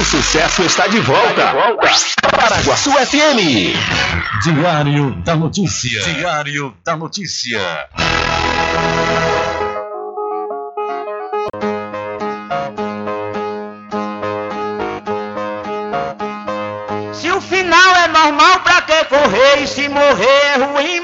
O sucesso está de volta. Paraguaçu FM. Diário da Notícia. Diário da Notícia. Se o final é normal, pra que correr? E se morrer é ruim,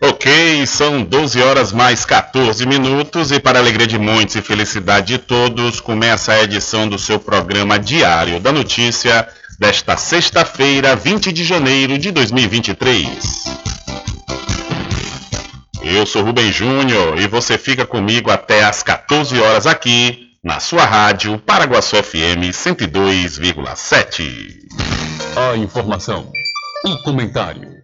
Ok, são 12 horas mais 14 minutos e para alegria de muitos e felicidade de todos, começa a edição do seu programa Diário da Notícia desta sexta-feira, 20 de janeiro de 2023. Eu sou Rubem Júnior e você fica comigo até às 14 horas aqui na sua rádio Paraguaçu FM 102,7. A informação, o comentário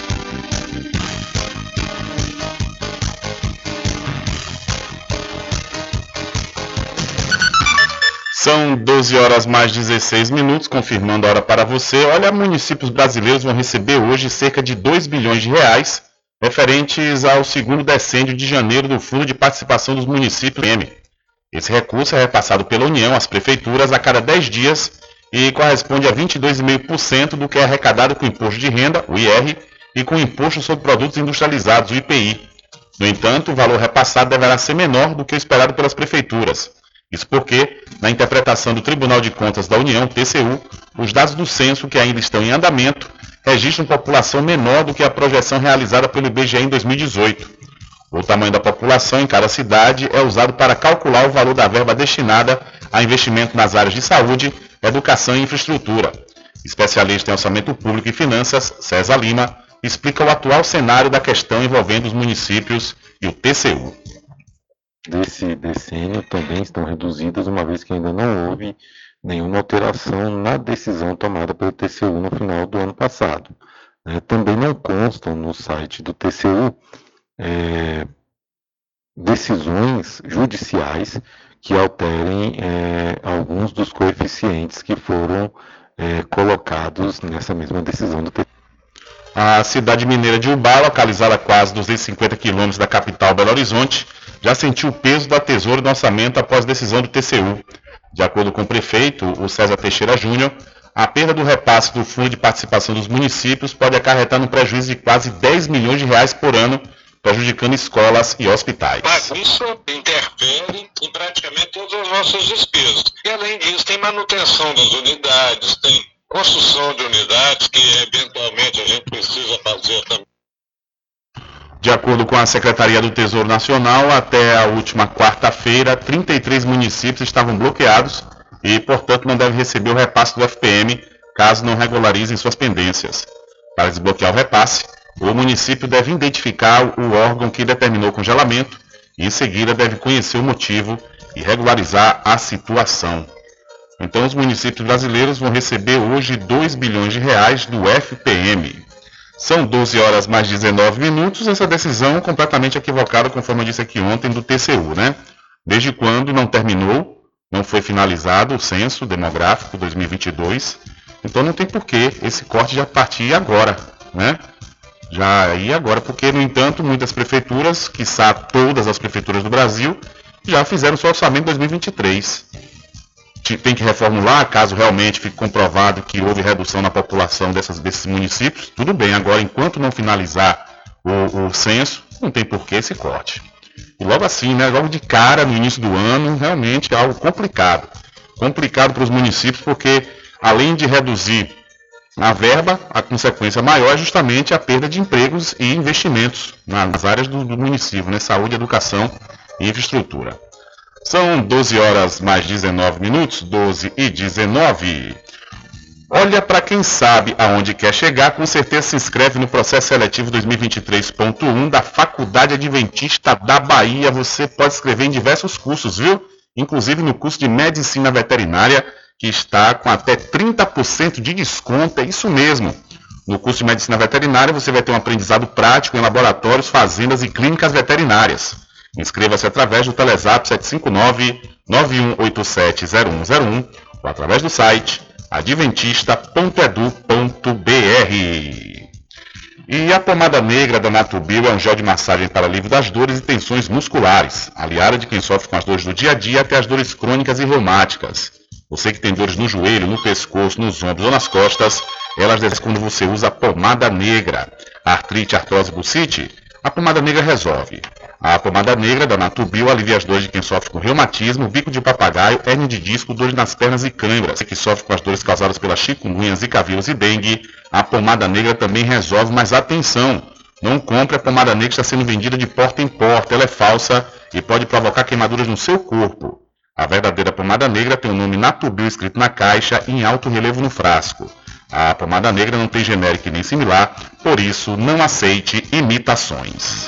São 12 horas mais 16 minutos, confirmando a hora para você. Olha, municípios brasileiros vão receber hoje cerca de 2 bilhões de reais referentes ao segundo decêndio de janeiro do Fundo de Participação dos Municípios M. Esse recurso é repassado pela União às prefeituras a cada 10 dias e corresponde a 22,5% do que é arrecadado com imposto de renda, o IR, e com imposto sobre produtos industrializados, o IPI. No entanto, o valor repassado deverá ser menor do que o esperado pelas prefeituras. Isso porque, na interpretação do Tribunal de Contas da União, TCU, os dados do censo que ainda estão em andamento registram população menor do que a projeção realizada pelo IBGE em 2018. O tamanho da população em cada cidade é usado para calcular o valor da verba destinada a investimento nas áreas de saúde, educação e infraestrutura. Especialista em orçamento público e finanças, César Lima, explica o atual cenário da questão envolvendo os municípios e o TCU desse decênio também estão reduzidas, uma vez que ainda não houve nenhuma alteração na decisão tomada pelo TCU no final do ano passado. É, também não constam no site do TCU é, decisões judiciais que alterem é, alguns dos coeficientes que foram é, colocados nessa mesma decisão do TCU. A cidade mineira de Ubá, localizada a quase 250 quilômetros da capital Belo Horizonte, já sentiu o peso da tesoura do orçamento após decisão do TCU. De acordo com o prefeito, o César Teixeira Júnior, a perda do repasse do Fundo de Participação dos Municípios pode acarretar um prejuízo de quase 10 milhões de reais por ano, prejudicando escolas e hospitais. Mas isso interfere em praticamente todas as nossas despesas. E além disso, tem manutenção das unidades, tem construção de unidades que eventualmente a gente precisa fazer também. De acordo com a Secretaria do Tesouro Nacional, até a última quarta-feira, 33 municípios estavam bloqueados e, portanto, não devem receber o repasse do FPM caso não regularizem suas pendências. Para desbloquear o repasse, o município deve identificar o órgão que determinou o congelamento e, em seguida, deve conhecer o motivo e regularizar a situação. Então, os municípios brasileiros vão receber hoje 2 bilhões de reais do FPM. São 12 horas mais 19 minutos. Essa decisão completamente equivocada, conforme eu disse aqui ontem, do TCU, né? Desde quando não terminou, não foi finalizado o censo demográfico 2022. Então não tem porquê esse corte já partir agora, né? Já aí agora, porque, no entanto, muitas prefeituras, quiçá todas as prefeituras do Brasil, já fizeram seu orçamento 2023 tem que reformular, caso realmente fique comprovado que houve redução na população dessas, desses municípios, tudo bem. Agora, enquanto não finalizar o, o censo, não tem por que esse corte. E logo assim, né, logo de cara, no início do ano, realmente é algo complicado. Complicado para os municípios, porque além de reduzir a verba, a consequência maior é justamente a perda de empregos e investimentos nas áreas do, do município, né, saúde, educação e infraestrutura. São 12 horas mais 19 minutos, 12 e 19. Olha, para quem sabe aonde quer chegar, com certeza se inscreve no processo seletivo 2023.1 da Faculdade Adventista da Bahia. Você pode escrever em diversos cursos, viu? Inclusive no curso de Medicina Veterinária, que está com até 30% de desconto. É isso mesmo. No curso de Medicina Veterinária, você vai ter um aprendizado prático em laboratórios, fazendas e clínicas veterinárias. Inscreva-se através do Telezap 759-9187-0101 ou através do site adventista.edu.br. E a pomada negra da Natubio é um gel de massagem para alívio das dores e tensões musculares, aliada de quem sofre com as dores do dia a dia até as dores crônicas e reumáticas. Você que tem dores no joelho, no pescoço, nos ombros ou nas costas, elas descem quando você usa a pomada negra. Artrite, artrose, bucite, a pomada negra resolve. A pomada negra da Natubio alivia as dores de quem sofre com reumatismo, bico de papagaio, hernia de disco, dores nas pernas e câimbras. Você que sofre com as dores causadas pelas chikungunhas, cavilos e dengue, a pomada negra também resolve, mas atenção! Não compre a pomada negra que está sendo vendida de porta em porta, ela é falsa e pode provocar queimaduras no seu corpo. A verdadeira pomada negra tem o nome Natubio escrito na caixa em alto relevo no frasco. A pomada negra não tem genérico nem similar, por isso não aceite imitações.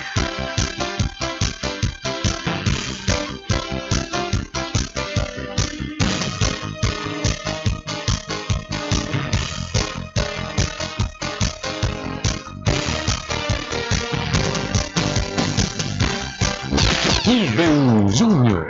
Júnior.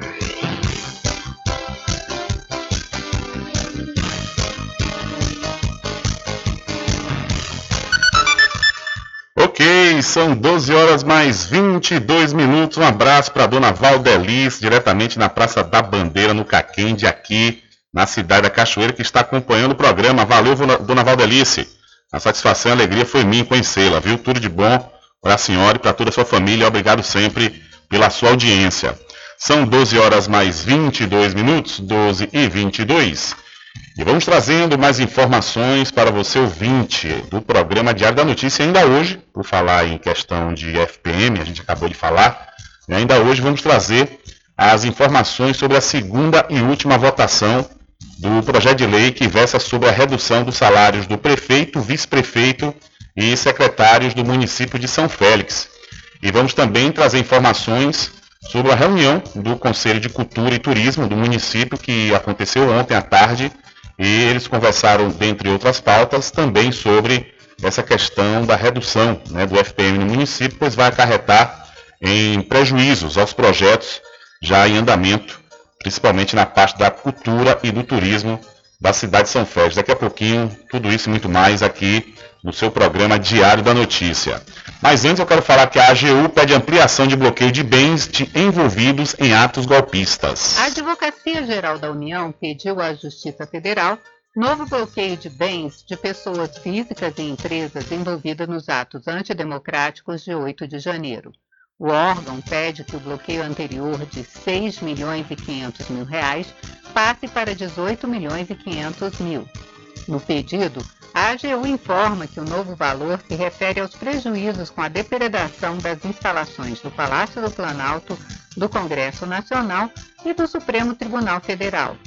Ok, são 12 horas mais 22 minutos. Um abraço para dona Valdelice, diretamente na Praça da Bandeira, no Caquende, aqui na cidade da Cachoeira, que está acompanhando o programa. Valeu, dona Valdelice. A satisfação e a alegria foi minha conhecê-la, viu? Tudo de bom para a senhora e para toda a sua família. Obrigado sempre pela sua audiência. São 12 horas mais 22 minutos, 12 e 22. E vamos trazendo mais informações para você ouvinte do programa Diário da Notícia. Ainda hoje, por falar em questão de FPM, a gente acabou de falar, e ainda hoje vamos trazer as informações sobre a segunda e última votação do projeto de lei que versa sobre a redução dos salários do prefeito, vice-prefeito e secretários do município de São Félix. E vamos também trazer informações sobre a reunião do Conselho de Cultura e Turismo do município que aconteceu ontem à tarde e eles conversaram, dentre outras pautas, também sobre essa questão da redução né, do FPM no município, pois vai acarretar em prejuízos aos projetos já em andamento, principalmente na parte da cultura e do turismo da cidade de São Félix. Daqui a pouquinho, tudo isso e muito mais aqui no seu programa Diário da Notícia. Mas antes eu quero falar que a AGU pede ampliação de bloqueio de bens de envolvidos em atos golpistas. A Advocacia Geral da União pediu à Justiça Federal novo bloqueio de bens de pessoas físicas e empresas envolvidas nos atos antidemocráticos de 8 de janeiro. O órgão pede que o bloqueio anterior de 6 milhões e 500 mil reais passe para 18 milhões e 500 mil. No pedido, a AGU informa que o novo valor se refere aos prejuízos com a depredação das instalações do Palácio do Planalto, do Congresso Nacional e do Supremo Tribunal Federal.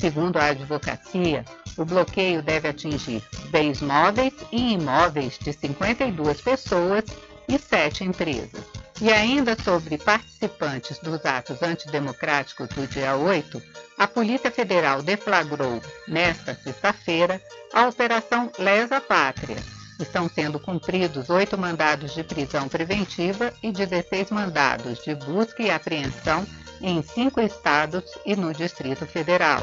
Segundo a advocacia, o bloqueio deve atingir bens móveis e imóveis de 52 pessoas e 7 empresas. E ainda sobre participantes dos atos antidemocráticos do dia 8, a Polícia Federal deflagrou, nesta sexta-feira, a Operação Lesa Pátria. Estão sendo cumpridos oito mandados de prisão preventiva e 16 mandados de busca e apreensão em cinco estados e no Distrito Federal.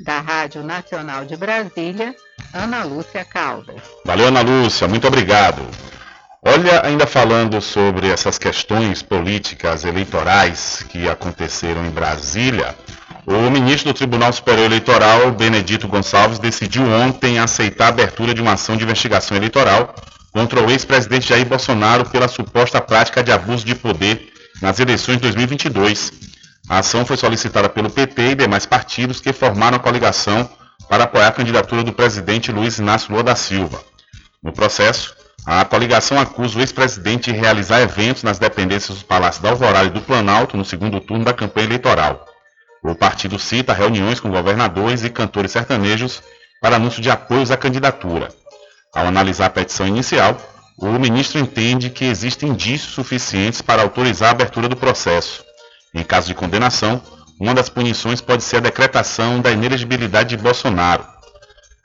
Da Rádio Nacional de Brasília, Ana Lúcia Caldas. Valeu, Ana Lúcia, muito obrigado. Olha, ainda falando sobre essas questões políticas eleitorais que aconteceram em Brasília, o ministro do Tribunal Superior Eleitoral, Benedito Gonçalves, decidiu ontem aceitar a abertura de uma ação de investigação eleitoral contra o ex-presidente Jair Bolsonaro pela suposta prática de abuso de poder nas eleições de 2022. A ação foi solicitada pelo PT e demais partidos que formaram a coligação para apoiar a candidatura do presidente Luiz Inácio Lula da Silva. No processo, a coligação acusa o ex-presidente de realizar eventos nas dependências do Palácio da Alvorada e do Planalto no segundo turno da campanha eleitoral. O partido cita reuniões com governadores e cantores sertanejos para anúncio de apoios à candidatura. Ao analisar a petição inicial, o ministro entende que existem indícios suficientes para autorizar a abertura do processo. Em caso de condenação, uma das punições pode ser a decretação da inelegibilidade de Bolsonaro.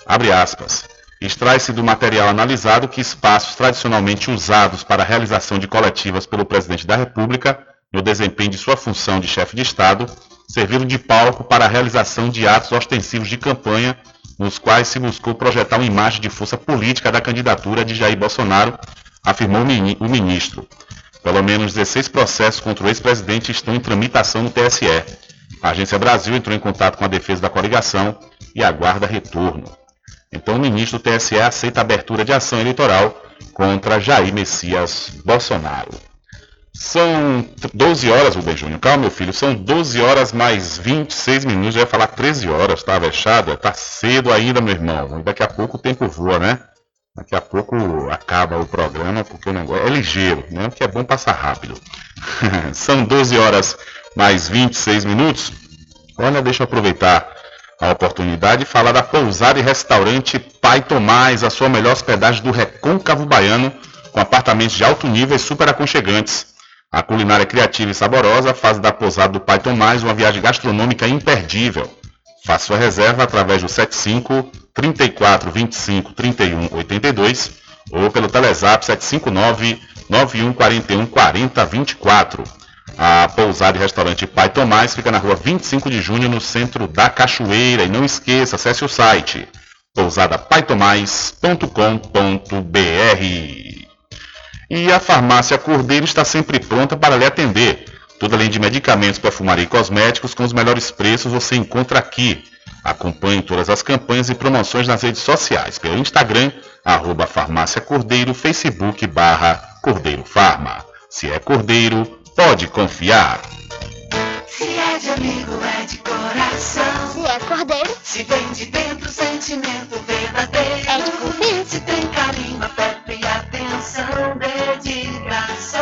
Abre aspas. Extrai-se do material analisado que espaços tradicionalmente usados para a realização de coletivas pelo presidente da República, no desempenho de sua função de chefe de Estado, serviram de palco para a realização de atos ostensivos de campanha, nos quais se buscou projetar uma imagem de força política da candidatura de Jair Bolsonaro, afirmou o ministro. Pelo menos 16 processos contra o ex-presidente estão em tramitação no TSE. A Agência Brasil entrou em contato com a defesa da coligação e aguarda retorno. Então o ministro do TSE aceita a abertura de ação eleitoral contra Jair Messias Bolsonaro. São 12 horas, Rubem Júnior. Calma, meu filho. São 12 horas mais 26 minutos. Eu ia falar 13 horas, tá, vexada? Tá cedo ainda, meu irmão. Daqui a pouco o tempo voa, né? Daqui a pouco acaba o programa, porque o negócio é ligeiro, né? Que é bom passar rápido. São 12 horas mais 26 minutos. Olha, deixa eu aproveitar a oportunidade de falar da pousada e restaurante Pai Tomás, a sua melhor hospedagem do Recôncavo Baiano, com apartamentos de alto nível e super aconchegantes. A culinária criativa e saborosa faz da pousada do Pai Tomás uma viagem gastronômica imperdível. Faça sua reserva através do 75 34 25 31 82 ou pelo Telezap 759 91 41 40 24. A pousada e restaurante Pai Tomás fica na rua 25 de junho, no centro da Cachoeira. E não esqueça, acesse o site pousadapaitomais.com.br. E a farmácia Cordeiro está sempre pronta para lhe atender. Tudo além de medicamentos, perfumaria e cosméticos com os melhores preços você encontra aqui. Acompanhe todas as campanhas e promoções nas redes sociais, pelo Instagram, arroba farmácia Cordeiro, Facebook barra Cordeiro Farma. Se é Cordeiro, pode confiar. Se é de amigo, é de coração. Se é cordeiro, Se vem de dentro, sentimento verdadeiro. É de confiança. Se tem carinho, afeto e atenção, dedicação.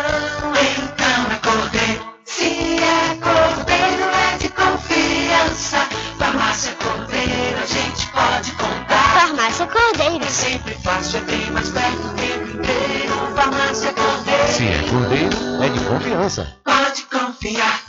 Então é cordeiro. Se é cordeiro, é de confiança. Farmácia Cordeiro, a gente pode contar. Cordeiro. É sempre fácil, é bem mais perto do tempo inteiro. Farmácia Cordeiro. Se é cordeiro, é de confiança. Pode confiar.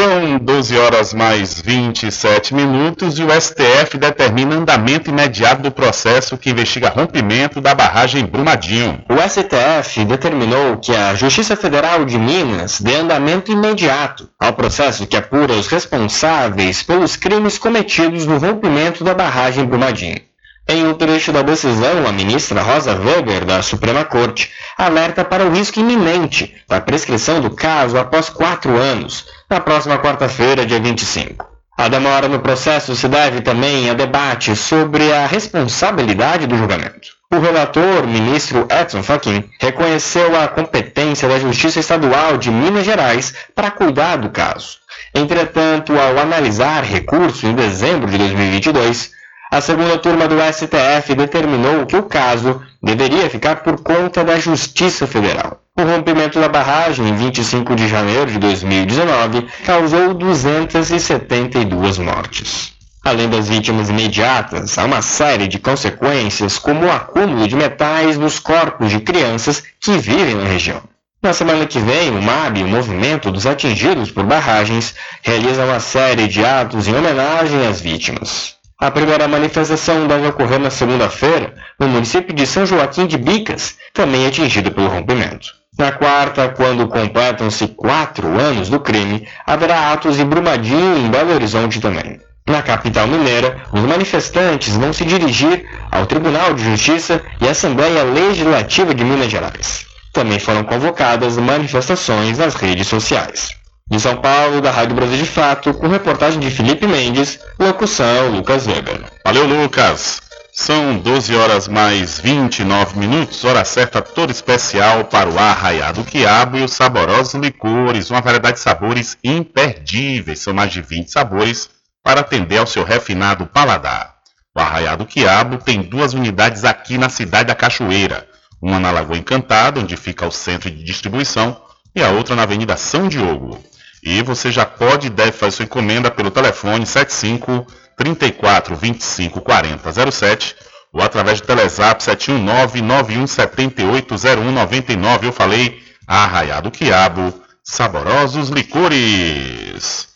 São 12 horas mais 27 minutos e o STF determina andamento imediato do processo que investiga rompimento da barragem Brumadinho. O STF determinou que a Justiça Federal de Minas dê andamento imediato ao processo que apura os responsáveis pelos crimes cometidos no rompimento da barragem Brumadinho. Em um trecho da decisão, a ministra Rosa Weber, da Suprema Corte, alerta para o risco iminente da prescrição do caso após quatro anos, na próxima quarta-feira, dia 25. A demora no processo se deve também a debate sobre a responsabilidade do julgamento. O relator, ministro Edson Fachin, reconheceu a competência da Justiça Estadual de Minas Gerais para cuidar do caso. Entretanto, ao analisar recurso em dezembro de 2022, a segunda turma do STF determinou que o caso deveria ficar por conta da Justiça Federal. O rompimento da barragem em 25 de janeiro de 2019 causou 272 mortes. Além das vítimas imediatas, há uma série de consequências, como o acúmulo de metais nos corpos de crianças que vivem na região. Na semana que vem, o MAB, o Movimento dos Atingidos por Barragens, realiza uma série de atos em homenagem às vítimas. A primeira manifestação deve ocorrer na segunda-feira, no município de São Joaquim de Bicas, também atingido pelo rompimento. Na quarta, quando completam-se quatro anos do crime, haverá atos em Brumadinho e em Belo Horizonte também. Na capital mineira, os manifestantes vão se dirigir ao Tribunal de Justiça e à Assembleia Legislativa de Minas Gerais. Também foram convocadas manifestações nas redes sociais. De São Paulo, da Rádio Brasil de Fato, com reportagem de Felipe Mendes, locução Lucas Weber. Valeu, Lucas! São 12 horas mais 29 minutos, hora certa toda especial para o Arraiado Quiabo e os saborosos licores, uma variedade de sabores imperdíveis, são mais de 20 sabores para atender ao seu refinado paladar. O Arraiado Quiabo tem duas unidades aqui na cidade da Cachoeira, uma na Lagoa Encantada, onde fica o centro de distribuição, e a outra na Avenida São Diogo. E você já pode e deve fazer sua encomenda pelo telefone 75 34 25 40 07 ou através do Telezap 719 9178 0199. Eu falei Arraiá do Quiabo, saborosos licores.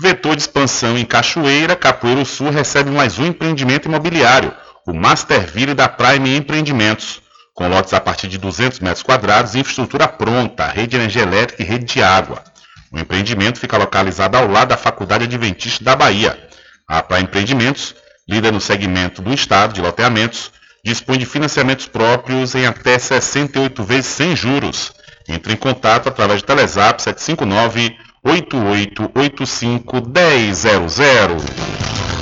Vetor de expansão em Cachoeira, Capoeiro Sul recebe mais um empreendimento imobiliário, o Masterville da Prime Empreendimentos, com lotes a partir de 200 metros quadrados infraestrutura pronta, rede de energia elétrica e rede de água. O empreendimento fica localizado ao lado da Faculdade Adventista da Bahia. A Prime Empreendimentos, líder no segmento do estado de loteamentos, dispõe de financiamentos próprios em até 68 vezes sem juros. Entre em contato através de Telezap 759 8885 100.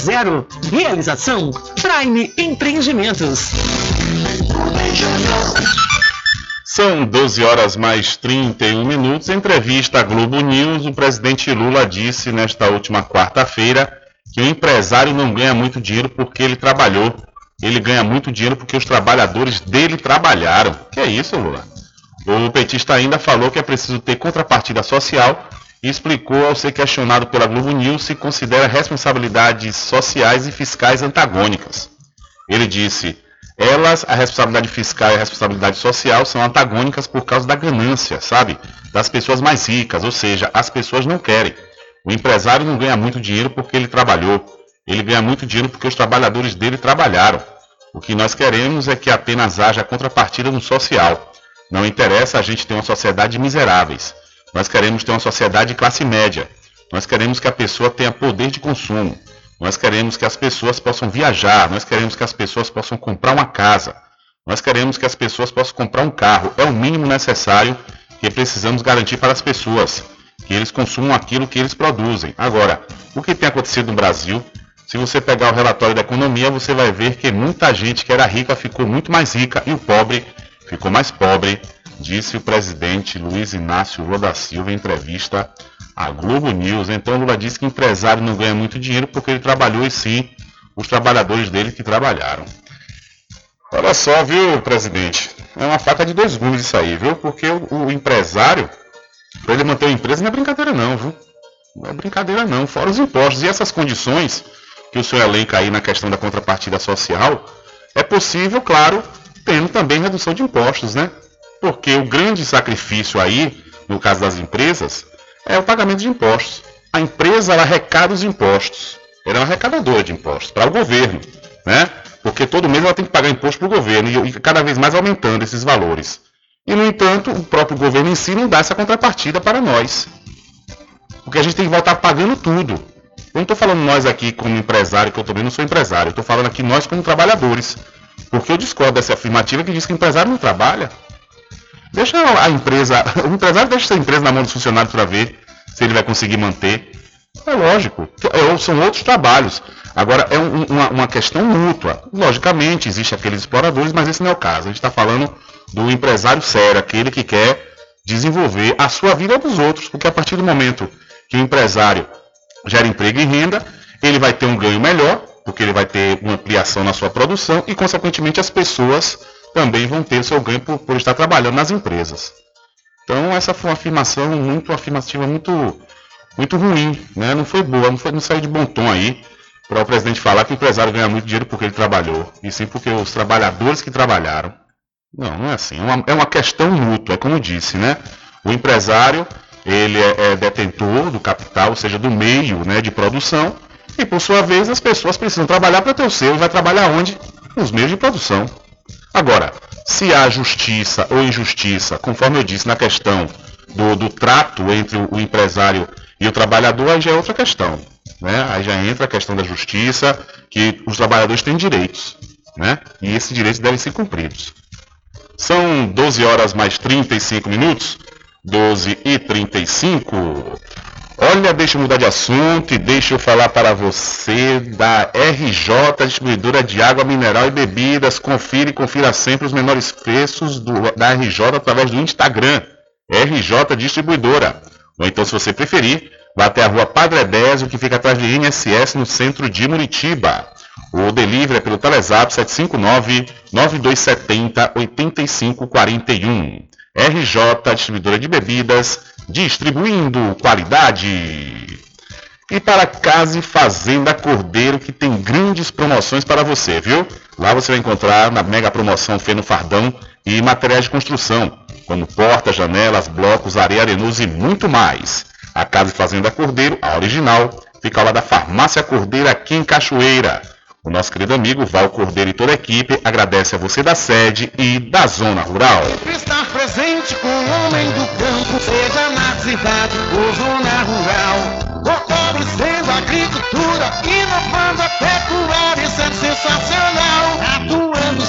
1000. Realização Prime Empreendimentos. São 12 horas mais 31 minutos. Em entrevista à Globo News, o presidente Lula disse nesta última quarta-feira que o empresário não ganha muito dinheiro porque ele trabalhou. Ele ganha muito dinheiro porque os trabalhadores dele trabalharam. Que é isso, Lula? O petista ainda falou que é preciso ter contrapartida social e explicou ao ser questionado pela Globo News se considera responsabilidades sociais e fiscais antagônicas. Ele disse: elas, a responsabilidade fiscal e a responsabilidade social, são antagônicas por causa da ganância, sabe? Das pessoas mais ricas, ou seja, as pessoas não querem. O empresário não ganha muito dinheiro porque ele trabalhou, ele ganha muito dinheiro porque os trabalhadores dele trabalharam. O que nós queremos é que apenas haja contrapartida no social. Não interessa a gente ter uma sociedade de miseráveis. Nós queremos ter uma sociedade de classe média. Nós queremos que a pessoa tenha poder de consumo. Nós queremos que as pessoas possam viajar, nós queremos que as pessoas possam comprar uma casa, nós queremos que as pessoas possam comprar um carro. É o mínimo necessário que precisamos garantir para as pessoas, que eles consumam aquilo que eles produzem. Agora, o que tem acontecido no Brasil? Se você pegar o relatório da economia, você vai ver que muita gente que era rica ficou muito mais rica e o pobre ficou mais pobre, disse o presidente Luiz Inácio Lula da Silva em entrevista a Globo News. Então Lula disse que empresário não ganha muito dinheiro porque ele trabalhou e sim os trabalhadores dele que trabalharam. Olha só, viu, presidente? É uma faca de dois gumes isso aí, viu? Porque o, o empresário, para ele manter a empresa, não é brincadeira não, viu? Não é brincadeira não, fora os impostos. E essas condições que o senhor elenca aí na questão da contrapartida social, é possível, claro, tendo também redução de impostos, né? Porque o grande sacrifício aí, no caso das empresas, é o pagamento de impostos. A empresa ela arrecada os impostos. Ela é uma arrecadadora de impostos para o governo, né? Porque todo mês ela tem que pagar imposto para o governo e cada vez mais aumentando esses valores. E, no entanto, o próprio governo em si não dá essa contrapartida para nós. Porque a gente tem que voltar pagando tudo. Eu não estou falando nós aqui como empresário, que eu também não sou empresário. Eu estou falando aqui nós como trabalhadores. Porque eu discordo dessa afirmativa que diz que empresário não trabalha. Deixa a empresa, o empresário deixa essa empresa na mão dos funcionários para ver se ele vai conseguir manter. É lógico, é, são outros trabalhos. Agora, é um, uma, uma, questão mútua. Logicamente, existem aqueles exploradores, mas esse não é o caso. A gente está falando do empresário sério, aquele que quer desenvolver a sua vida dos outros, porque a partir do momento que o empresário gera emprego e renda, ele vai ter um ganho melhor, porque ele vai ter uma ampliação na sua produção e, consequentemente, as pessoas também vão ter seu ganho por, por estar trabalhando nas empresas. Então essa foi uma afirmação muito afirmativa muito muito ruim, né? Não foi boa, não foi não saiu de bom tom aí para o presidente falar que o empresário ganha muito dinheiro porque ele trabalhou, e sim porque os trabalhadores que trabalharam. Não, não é assim. É uma, é uma questão mútua, é como disse, né? O empresário ele é, é detentor do capital, ou seja, do meio né, de produção, e por sua vez as pessoas precisam trabalhar para ter o seu, e vai trabalhar onde? Nos meios de produção. Agora, se há justiça ou injustiça, conforme eu disse na questão do, do trato entre o, empresário e o trabalhador, aí já é outra questão. Né? Aí já entra a questão da justiça, que os trabalhadores têm direitos, né? e esses direitos devem ser cumpridos. São 12 horas mais 35 minutos, 12 e 35. Olha, deixa eu mudar de assunto e deixa eu falar para você da RJ Distribuidora de Água Mineral e Bebidas. Confira e confira sempre os menores preços do, da RJ através do Instagram. RJ Distribuidora. Ou então, se você preferir, vá até a rua Padre Désio, que fica atrás de INSS, no centro de Muritiba. O delivery é pelo Telezap 759-9270-8541. RJ, distribuidora de bebidas, distribuindo qualidade. E para Casa e Fazenda Cordeiro, que tem grandes promoções para você, viu? Lá você vai encontrar na mega promoção Feno Fardão e materiais de construção, como portas, janelas, blocos, areia arenoso e muito mais. A Casa e Fazenda Cordeiro, a original, fica lado da Farmácia Cordeiro aqui em Cachoeira. O nosso querido amigo Val Cordeiro e toda a equipe agradece a você da sede e da zona rural. Estar presente com o homem do campo, seja na cidade ou zona rural. Fortalecendo a agricultura, inovando a pecuária, isso é sensacional.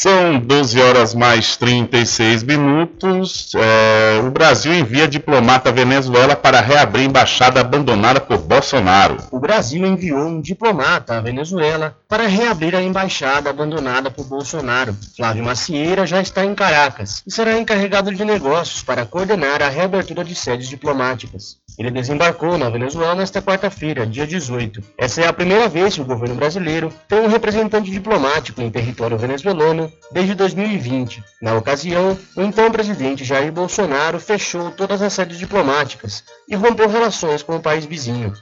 São 12 horas mais 36 minutos. É, o Brasil envia diplomata à Venezuela para reabrir embaixada abandonada por Bolsonaro. O Brasil enviou um diplomata à Venezuela para reabrir a embaixada abandonada por Bolsonaro. Flávio Macieira já está em Caracas e será encarregado de negócios para coordenar a reabertura de sedes diplomáticas. Ele desembarcou na Venezuela nesta quarta-feira, dia 18. Essa é a primeira vez que o governo brasileiro tem um representante diplomático em território venezuelano desde 2020. Na ocasião, o então presidente Jair Bolsonaro fechou todas as sedes diplomáticas e rompeu relações com o país vizinho.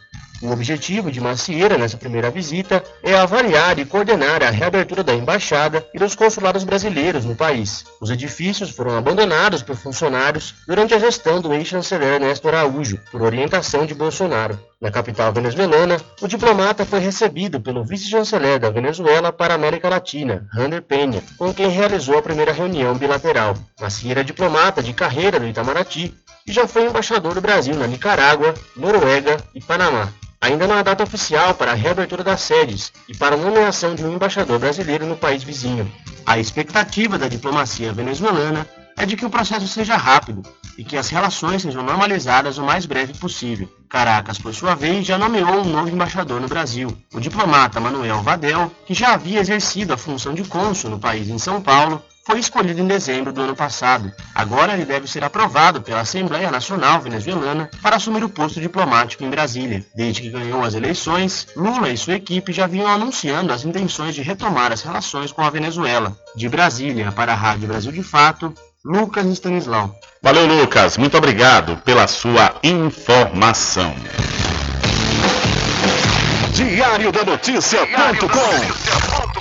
O objetivo de Macieira nessa primeira visita é avaliar e coordenar a reabertura da embaixada e dos consulados brasileiros no país. Os edifícios foram abandonados por funcionários durante a gestão do ex-chanceler Néstor Araújo, por orientação de Bolsonaro. Na capital venezuelana, o diplomata foi recebido pelo vice-chanceler da Venezuela para a América Latina, Rander Penha, com quem realizou a primeira reunião bilateral. Macieira é diplomata de carreira do Itamaraty e já foi embaixador do Brasil na Nicarágua, Noruega e Panamá. Ainda não há data oficial para a reabertura das sedes e para a nomeação de um embaixador brasileiro no país vizinho. A expectativa da diplomacia venezuelana é de que o processo seja rápido e que as relações sejam normalizadas o mais breve possível. Caracas, por sua vez, já nomeou um novo embaixador no Brasil, o diplomata Manuel Vadel, que já havia exercido a função de cônsul no país em São Paulo foi escolhido em dezembro do ano passado. Agora ele deve ser aprovado pela Assembleia Nacional Venezuelana para assumir o posto diplomático em Brasília. Desde que ganhou as eleições, Lula e sua equipe já vinham anunciando as intenções de retomar as relações com a Venezuela. De Brasília para a Rádio Brasil de Fato, Lucas Stanislau. Valeu, Lucas. Muito obrigado pela sua informação. Diário da Notícia.com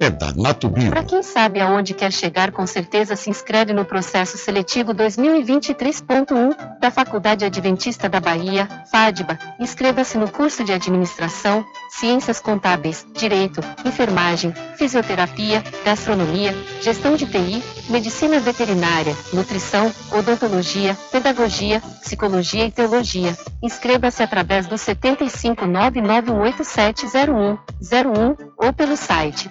é da Natubio. Para quem sabe aonde quer chegar, com certeza se inscreve no processo seletivo 2023.1 da Faculdade Adventista da Bahia, FADBA. Inscreva-se no curso de Administração, Ciências Contábeis, Direito, Enfermagem, Fisioterapia, Gastronomia, Gestão de TI, Medicina Veterinária, Nutrição, Odontologia, Pedagogia, Psicologia e Teologia. Inscreva-se através do 75991870101 ou pelo site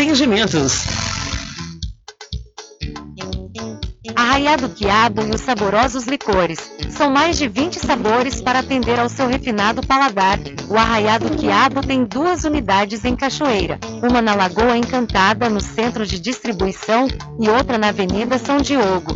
Empreendimentos. Arraiado Quiabo e os saborosos licores. São mais de 20 sabores para atender ao seu refinado paladar. O Arraiado Quiabo tem duas unidades em Cachoeira, uma na Lagoa Encantada, no centro de distribuição, e outra na Avenida São Diogo.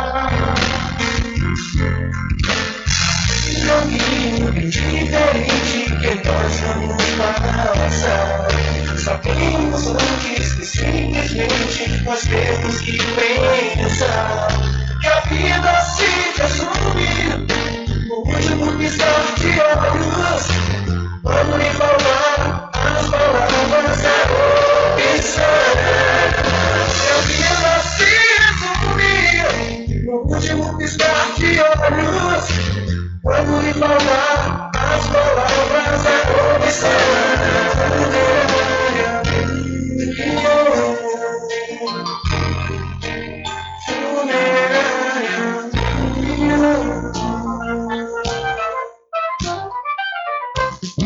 Caminho diferente que nós vamos passar. Sabemos antes que simplesmente nós temos que pensar que a vida se resume no último piscar de olhos. Quando lhe falar as palavras é opção. Último piscar de olhos. Quando lhe falar as palavras é opção.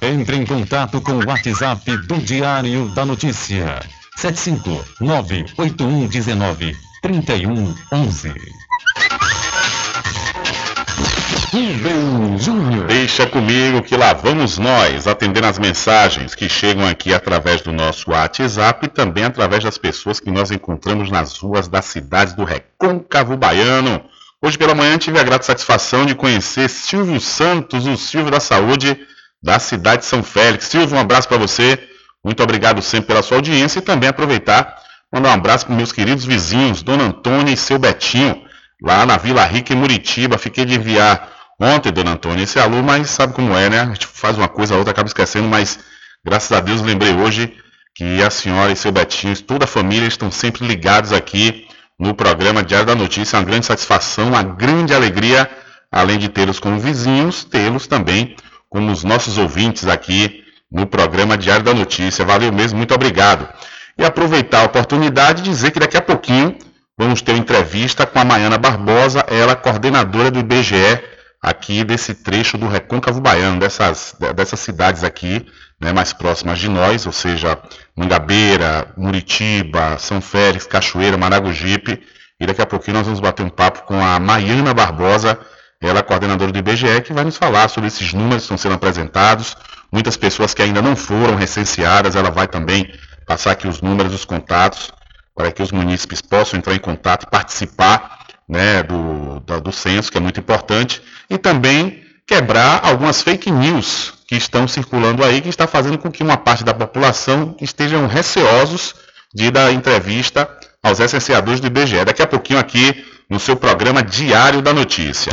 Entre em contato com o WhatsApp do Diário da Notícia. 759-8119-3111. Rubem Júnior. Deixa comigo que lá vamos nós atendendo as mensagens que chegam aqui através do nosso WhatsApp e também através das pessoas que nós encontramos nas ruas das cidades do Recôncavo Baiano. Hoje pela manhã tive a grata satisfação de conhecer Silvio Santos, o Silvio da Saúde, da cidade de São Félix. Silvio, um abraço para você. Muito obrigado sempre pela sua audiência e também aproveitar mandar um abraço para meus queridos vizinhos, Dona Antônia e seu Betinho, lá na Vila Rica em Muritiba. Fiquei de enviar ontem, Dona Antônia, esse alô, mas sabe como é, né? A gente faz uma coisa, a outra acaba esquecendo, mas graças a Deus lembrei hoje que a senhora e seu Betinho, toda a família estão sempre ligados aqui no programa Diário da Notícia. É uma grande satisfação, uma grande alegria, além de tê-los como vizinhos, tê-los também como os nossos ouvintes aqui no programa Diário da Notícia. Valeu mesmo, muito obrigado. E aproveitar a oportunidade de dizer que daqui a pouquinho vamos ter entrevista com a Maiana Barbosa, ela coordenadora do IBGE aqui desse trecho do Recôncavo Baiano, dessas, dessas cidades aqui, né, mais próximas de nós, ou seja, Mangabeira, Muritiba, São Félix, Cachoeira, Maragogipe. E daqui a pouquinho nós vamos bater um papo com a Maiana Barbosa, ela é coordenadora do IBGE, que vai nos falar sobre esses números que estão sendo apresentados. Muitas pessoas que ainda não foram recenseadas, ela vai também passar aqui os números, os contatos, para que os munícipes possam entrar em contato e participar né, do, do, do censo, que é muito importante, e também quebrar algumas fake news que estão circulando aí, que está fazendo com que uma parte da população estejam receosos de dar entrevista aos essenciadores do IBGE. Daqui a pouquinho aqui no seu programa Diário da Notícia.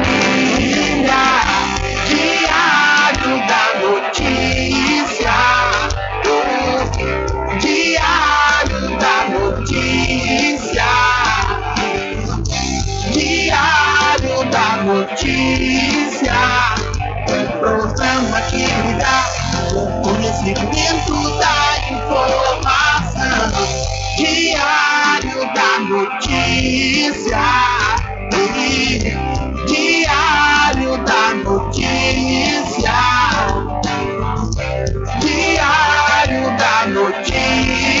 Notícia, um programa que dá o conhecimento da informação. Diário da Notícia, Diário da Notícia, Diário da Notícia,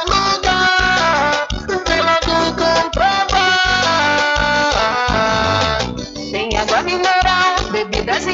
o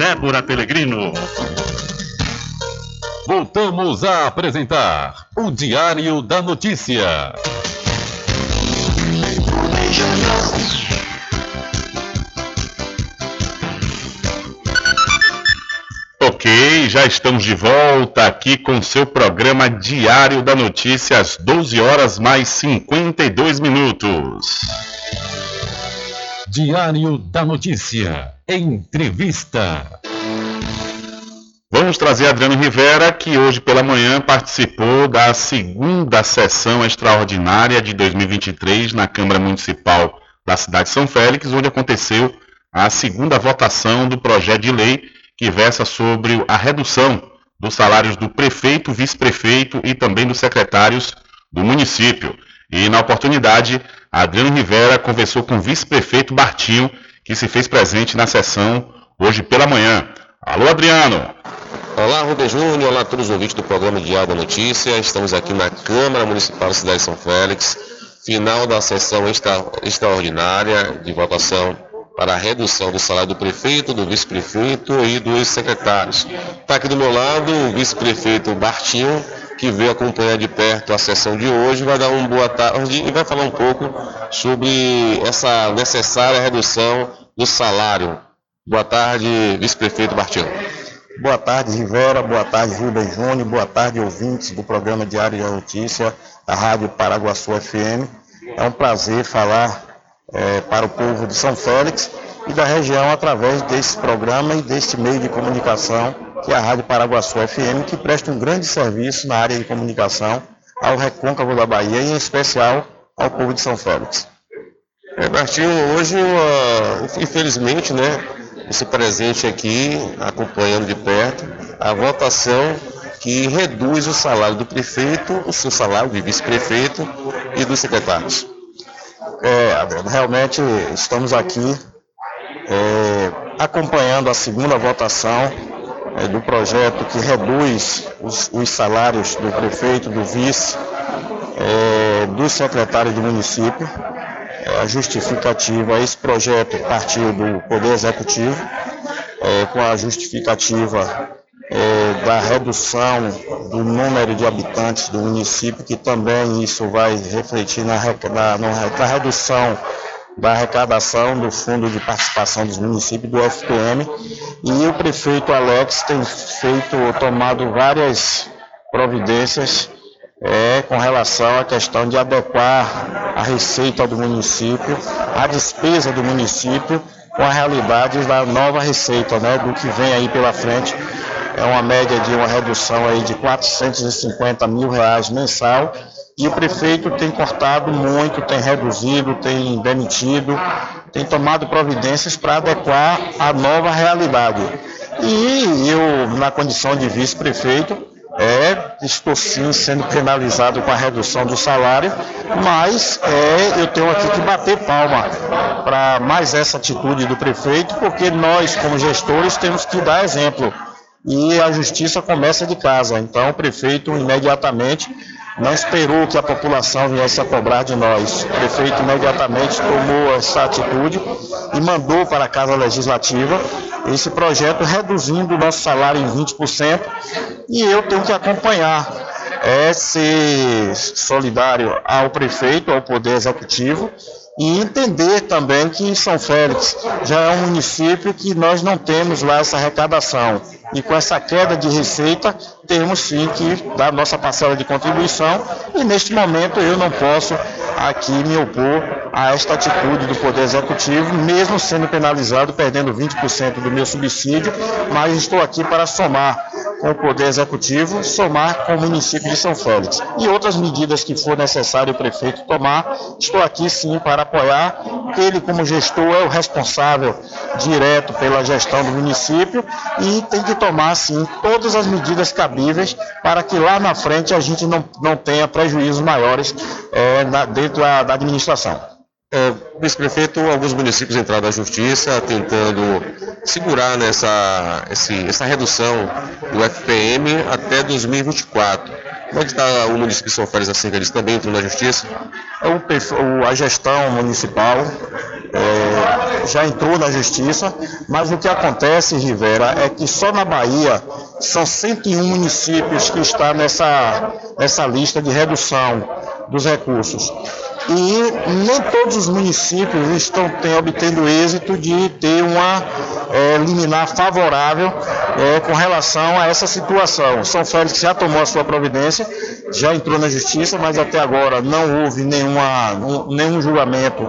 Débora Pelegrino. Voltamos a apresentar o Diário da Notícia. Ok, já estamos de volta aqui com seu programa Diário da Notícia, às 12 horas mais 52 minutos. Diário da Notícia. Entrevista. Vamos trazer Adriano Rivera, que hoje pela manhã participou da segunda sessão extraordinária de 2023 na Câmara Municipal da cidade de São Félix, onde aconteceu a segunda votação do projeto de lei que versa sobre a redução dos salários do prefeito, vice-prefeito e também dos secretários do município. E na oportunidade, Adriano Rivera conversou com o vice-prefeito Bartinho, que se fez presente na sessão hoje pela manhã. Alô, Adriano! Olá, Rubem Júnior, olá a todos os ouvintes do programa Diário da Notícia. Estamos aqui na Câmara Municipal da cidade de São Félix, final da sessão extra, extraordinária de votação para a redução do salário do prefeito, do vice-prefeito e dos secretários. Está aqui do meu lado o vice-prefeito Bartinho, que veio acompanhar de perto a sessão de hoje, vai dar uma boa tarde e vai falar um pouco sobre essa necessária redução do salário. Boa tarde, vice-prefeito Bartinho. Boa tarde, Rivera. Boa tarde, Rubem Júnior. Boa tarde, ouvintes do programa Diário da Notícia, da Rádio Paraguaçu FM. É um prazer falar é, para o povo de São Félix e da região através desse programa e deste meio de comunicação, que é a Rádio Paraguaçu FM, que presta um grande serviço na área de comunicação ao recôncavo da Bahia e em especial ao povo de São Félix. É, hoje, uh, infelizmente, né, esse presente aqui, acompanhando de perto, a votação que reduz o salário do prefeito, o seu salário de vice-prefeito e dos secretários. É, realmente estamos aqui é, acompanhando a segunda votação é, do projeto que reduz os, os, salários do prefeito, do vice, é, do secretário do município. É, a justificativa, esse projeto partiu do Poder Executivo, é, com a justificativa é, da redução do número de habitantes do município, que também isso vai refletir na, na, na redução da arrecadação do Fundo de Participação dos Municípios, do FPM, e o prefeito Alex tem feito, tomado várias providências é, com relação à questão de adequar a receita do município, a despesa do município com a realidade da nova receita, né, do que vem aí pela frente. É uma média de uma redução aí de 450 mil reais mensal e o prefeito tem cortado muito, tem reduzido, tem demitido, tem tomado providências para adequar a nova realidade. E eu, na condição de vice-prefeito, é, estou sim sendo penalizado com a redução do salário, mas é, eu tenho aqui que bater palma para mais essa atitude do prefeito, porque nós, como gestores, temos que dar exemplo. E a justiça começa de casa. Então, o prefeito imediatamente não esperou que a população viesse a cobrar de nós. O prefeito imediatamente tomou essa atitude e mandou para a Casa Legislativa esse projeto reduzindo o nosso salário em 20%, e eu tenho que acompanhar, é ser solidário ao prefeito, ao Poder Executivo, e entender também que São Félix já é um município que nós não temos lá essa arrecadação. E com essa queda de receita, temos sim que dar nossa parcela de contribuição. E neste momento eu não posso aqui me opor a esta atitude do Poder Executivo, mesmo sendo penalizado, perdendo 20% do meu subsídio, mas estou aqui para somar com o Poder Executivo, somar com o município de São Félix. E outras medidas que for necessário o prefeito tomar, estou aqui sim para apoiar. Ele, como gestor, é o responsável direto pela gestão do município e tem que tomar, sim, todas as medidas cabíveis para que lá na frente a gente não, não tenha prejuízos maiores é, na, dentro da, da administração. É, Vice-prefeito, alguns municípios entraram na justiça tentando segurar nessa esse, essa redução do FPM até 2024. Como é que está o município de São Félix acerca disso? Também entrou na justiça? O, a gestão municipal é, já entrou na justiça, mas o que acontece, Rivera, é que só na Bahia são 101 municípios que estão nessa, nessa lista de redução dos recursos e nem todos os municípios estão têm, obtendo êxito de ter uma é, liminar favorável é, com relação a essa situação. São Félix já tomou a sua providência, já entrou na justiça, mas até agora não houve nenhuma, um, nenhum julgamento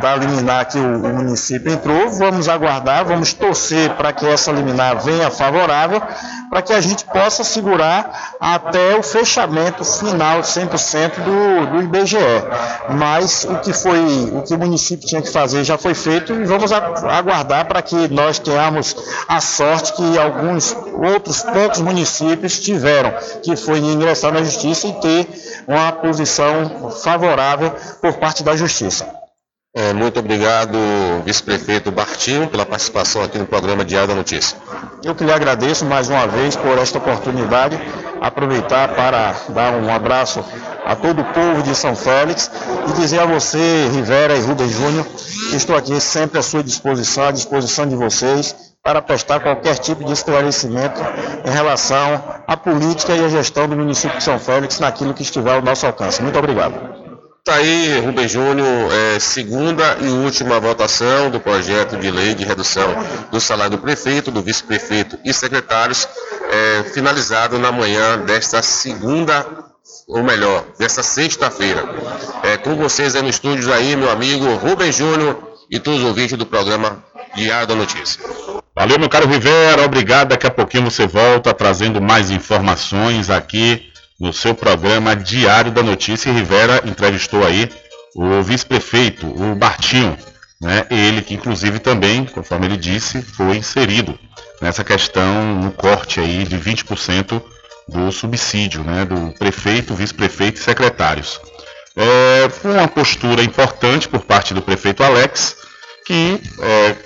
da liminar que o, o município entrou. Vamos aguardar, vamos torcer para que essa liminar venha favorável, para que a gente possa segurar até o fechamento final 100% do, do IBGE mas o que foi, o que o município tinha que fazer já foi feito e vamos aguardar para que nós tenhamos a sorte que alguns outros poucos municípios tiveram, que foi ingressar na justiça e ter uma posição favorável por parte da justiça. É, muito obrigado, vice-prefeito Bartinho, pela participação aqui no programa Diário da Notícia. Eu que lhe agradeço mais uma vez por esta oportunidade, aproveitar para dar um abraço a todo o povo de São Félix e dizer a você, Rivera e Rubens Júnior, que estou aqui sempre à sua disposição, à disposição de vocês, para prestar qualquer tipo de esclarecimento em relação à política e à gestão do município de São Félix naquilo que estiver ao nosso alcance. Muito obrigado. Está aí, Rubem Júnior, é, segunda e última votação do projeto de lei de redução do salário do prefeito, do vice-prefeito e secretários, é, finalizado na manhã desta segunda, ou melhor, desta sexta-feira. É, com vocês aí no estúdio aí, meu amigo Rubem Júnior e todos os ouvintes do programa Diário da Notícia. Valeu, meu caro Rivera, obrigado. Daqui a pouquinho você volta trazendo mais informações aqui no seu programa Diário da Notícia. Rivera entrevistou aí o vice-prefeito, o Bartinho, né? ele que inclusive também, conforme ele disse, foi inserido nessa questão, no corte aí de 20% do subsídio né? do prefeito, vice-prefeito e secretários. É, foi uma postura importante por parte do prefeito Alex, que é,